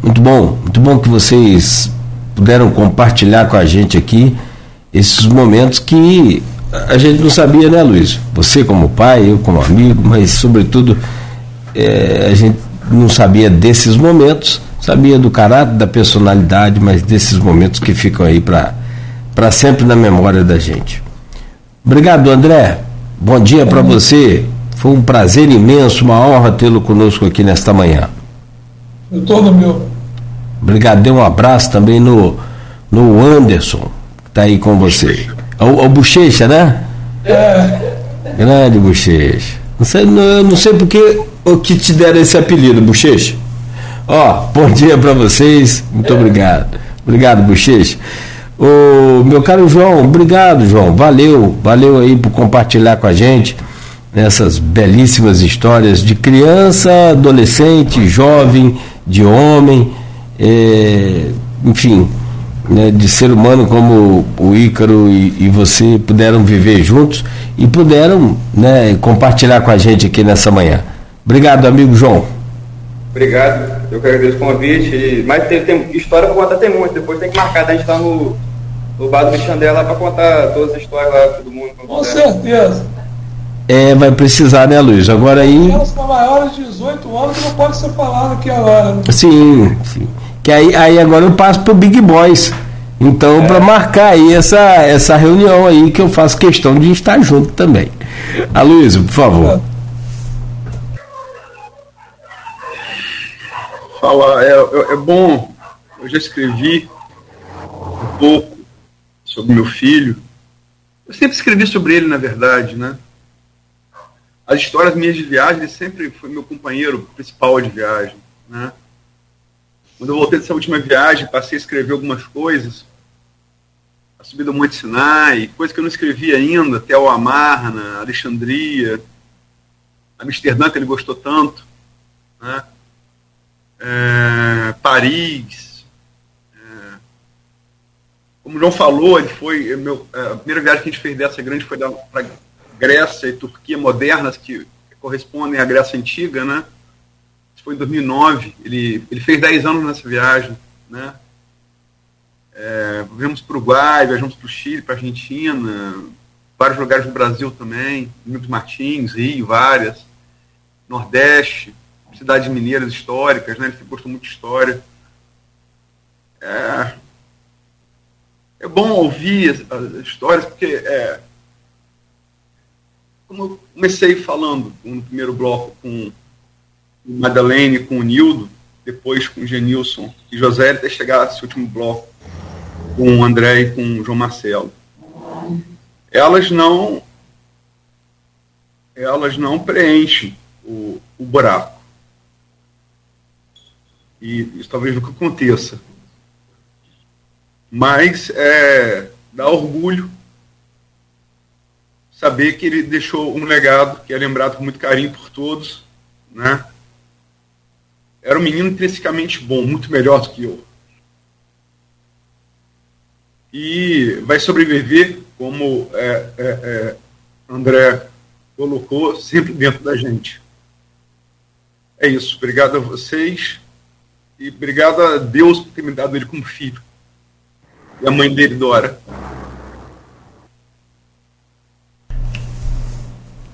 Speaker 2: Muito bom, muito bom que vocês puderam compartilhar com a gente aqui esses momentos que a gente não sabia, né, Luiz? Você como pai, eu como amigo, mas sobretudo é, a gente não sabia desses momentos, sabia do caráter, da personalidade, mas desses momentos que ficam aí para sempre na memória da gente. Obrigado, André. Bom dia para você. Foi um prazer imenso, uma honra tê-lo conosco aqui nesta manhã.
Speaker 8: Eu todo meu.
Speaker 2: Obrigado. Dê um abraço também no, no Anderson, que está aí com você. O, o Bochecha, né?
Speaker 8: É.
Speaker 2: Grande Bochecha. Não sei, não, não sei porque o que te deram esse apelido, Bochecha. Ó, bom dia para vocês. Muito obrigado. Obrigado, Bochecha. O meu caro João, obrigado, João. Valeu, valeu aí por compartilhar com a gente essas belíssimas histórias de criança, adolescente, jovem, de homem, é, enfim, né, de ser humano como o Ícaro e, e, você puderam viver juntos e puderam né, compartilhar com a gente aqui nessa manhã. Obrigado, amigo João.
Speaker 9: Obrigado, eu que agradeço o convite. Mas tem, tem história para contar, tem muito. Depois tem que marcar, a gente está no, no bar do Michandé lá para contar todas as histórias lá, todo mundo.
Speaker 8: Com certeza.
Speaker 2: É, vai precisar, né, Luiz? Agora aí.
Speaker 8: Para maiores de 18 anos não pode ser falado aqui agora. Né?
Speaker 2: Sim, sim. Que aí, aí agora eu passo pro Big Boys. Então, é. para marcar aí essa, essa reunião aí, que eu faço questão de estar junto também. A Luiz, por favor.
Speaker 5: Fala, é, é, é bom. Eu já escrevi um pouco sobre meu filho. Eu sempre escrevi sobre ele, na verdade, né? as histórias minhas de viagem, ele sempre foi meu companheiro principal de viagem. Né? Quando eu voltei dessa última viagem, passei a escrever algumas coisas. A subida do Monte Sinai, coisa que eu não escrevi ainda, até o Amarna, Alexandria, Amsterdã, que ele gostou tanto. Né? É, Paris. É, como o João falou, ele foi. Meu, é, a primeira viagem que a gente fez dessa grande foi para Grécia e Turquia modernas que correspondem à Grécia Antiga, né? Isso foi em 2009. Ele, ele fez 10 anos nessa viagem, né? É, viemos para o Uruguai, viajamos para o Chile, para a Argentina, vários lugares do Brasil também, Domingos Martins, Rio, várias, Nordeste, cidades mineiras históricas, né? Ele gostou muito de história. É, é bom ouvir as, as histórias, porque é, como eu comecei falando no primeiro bloco com o Madeleine, com o Nildo, depois com o Genilson e José, até chegar esse último bloco com o André e com o João Marcelo. Elas não elas não preenchem o, o buraco. E isso talvez nunca aconteça. Mas é, dá orgulho saber que ele deixou um legado que é lembrado com muito carinho por todos, né? Era um menino intrinsecamente bom, muito melhor do que eu. E vai sobreviver, como é, é, é, André colocou, sempre dentro da gente. É isso. Obrigado a vocês e obrigado a Deus por ter me dado ele como filho. E a mãe dele, Dora.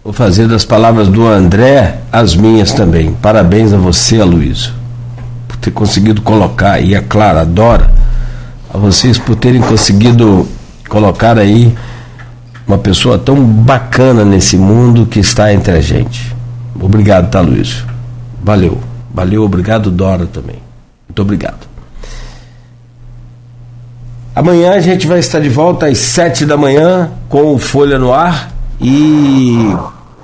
Speaker 2: Vou fazer das palavras do André as minhas também. Parabéns a você, Aloysio, por ter conseguido colocar, e a Clara, adora, a vocês por terem conseguido colocar aí uma pessoa tão bacana nesse mundo que está entre a gente. Obrigado, tá, Luiz? Valeu. Valeu, obrigado, Dora também. Muito obrigado. Amanhã a gente vai estar de volta às sete da manhã com o Folha no Ar e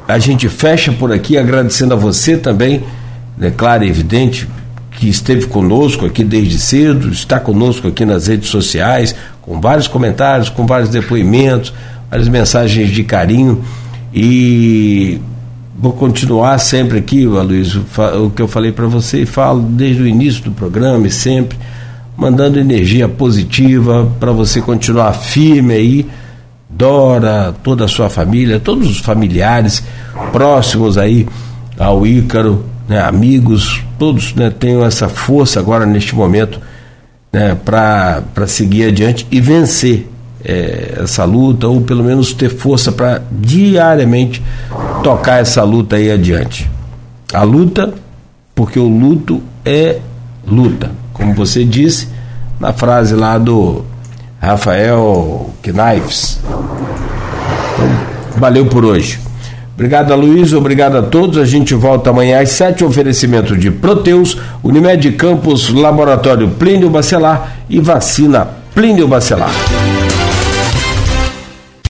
Speaker 2: a gente fecha por aqui agradecendo a você também, é claro e evidente, que esteve conosco aqui desde cedo, está conosco aqui nas redes sociais, com vários comentários, com vários depoimentos, várias mensagens de carinho. E vou continuar sempre aqui, Aloysio, o que eu falei para você e falo desde o início do programa e sempre, mandando energia positiva para você continuar firme aí Dora, toda a sua família, todos os familiares próximos aí ao Ícaro, né, amigos, todos né, tenham essa força agora neste momento né, para seguir adiante e vencer é, essa luta, ou pelo menos ter força para diariamente tocar essa luta aí adiante. A luta, porque o luto é luta, como você disse na frase lá do Rafael Knives. Então, valeu por hoje. Obrigado, Luiz. Obrigado a todos. A gente volta amanhã às sete. Oferecimento de Proteus, Unimed Campos, Laboratório Plínio Bacelar e Vacina Plínio Bacelar.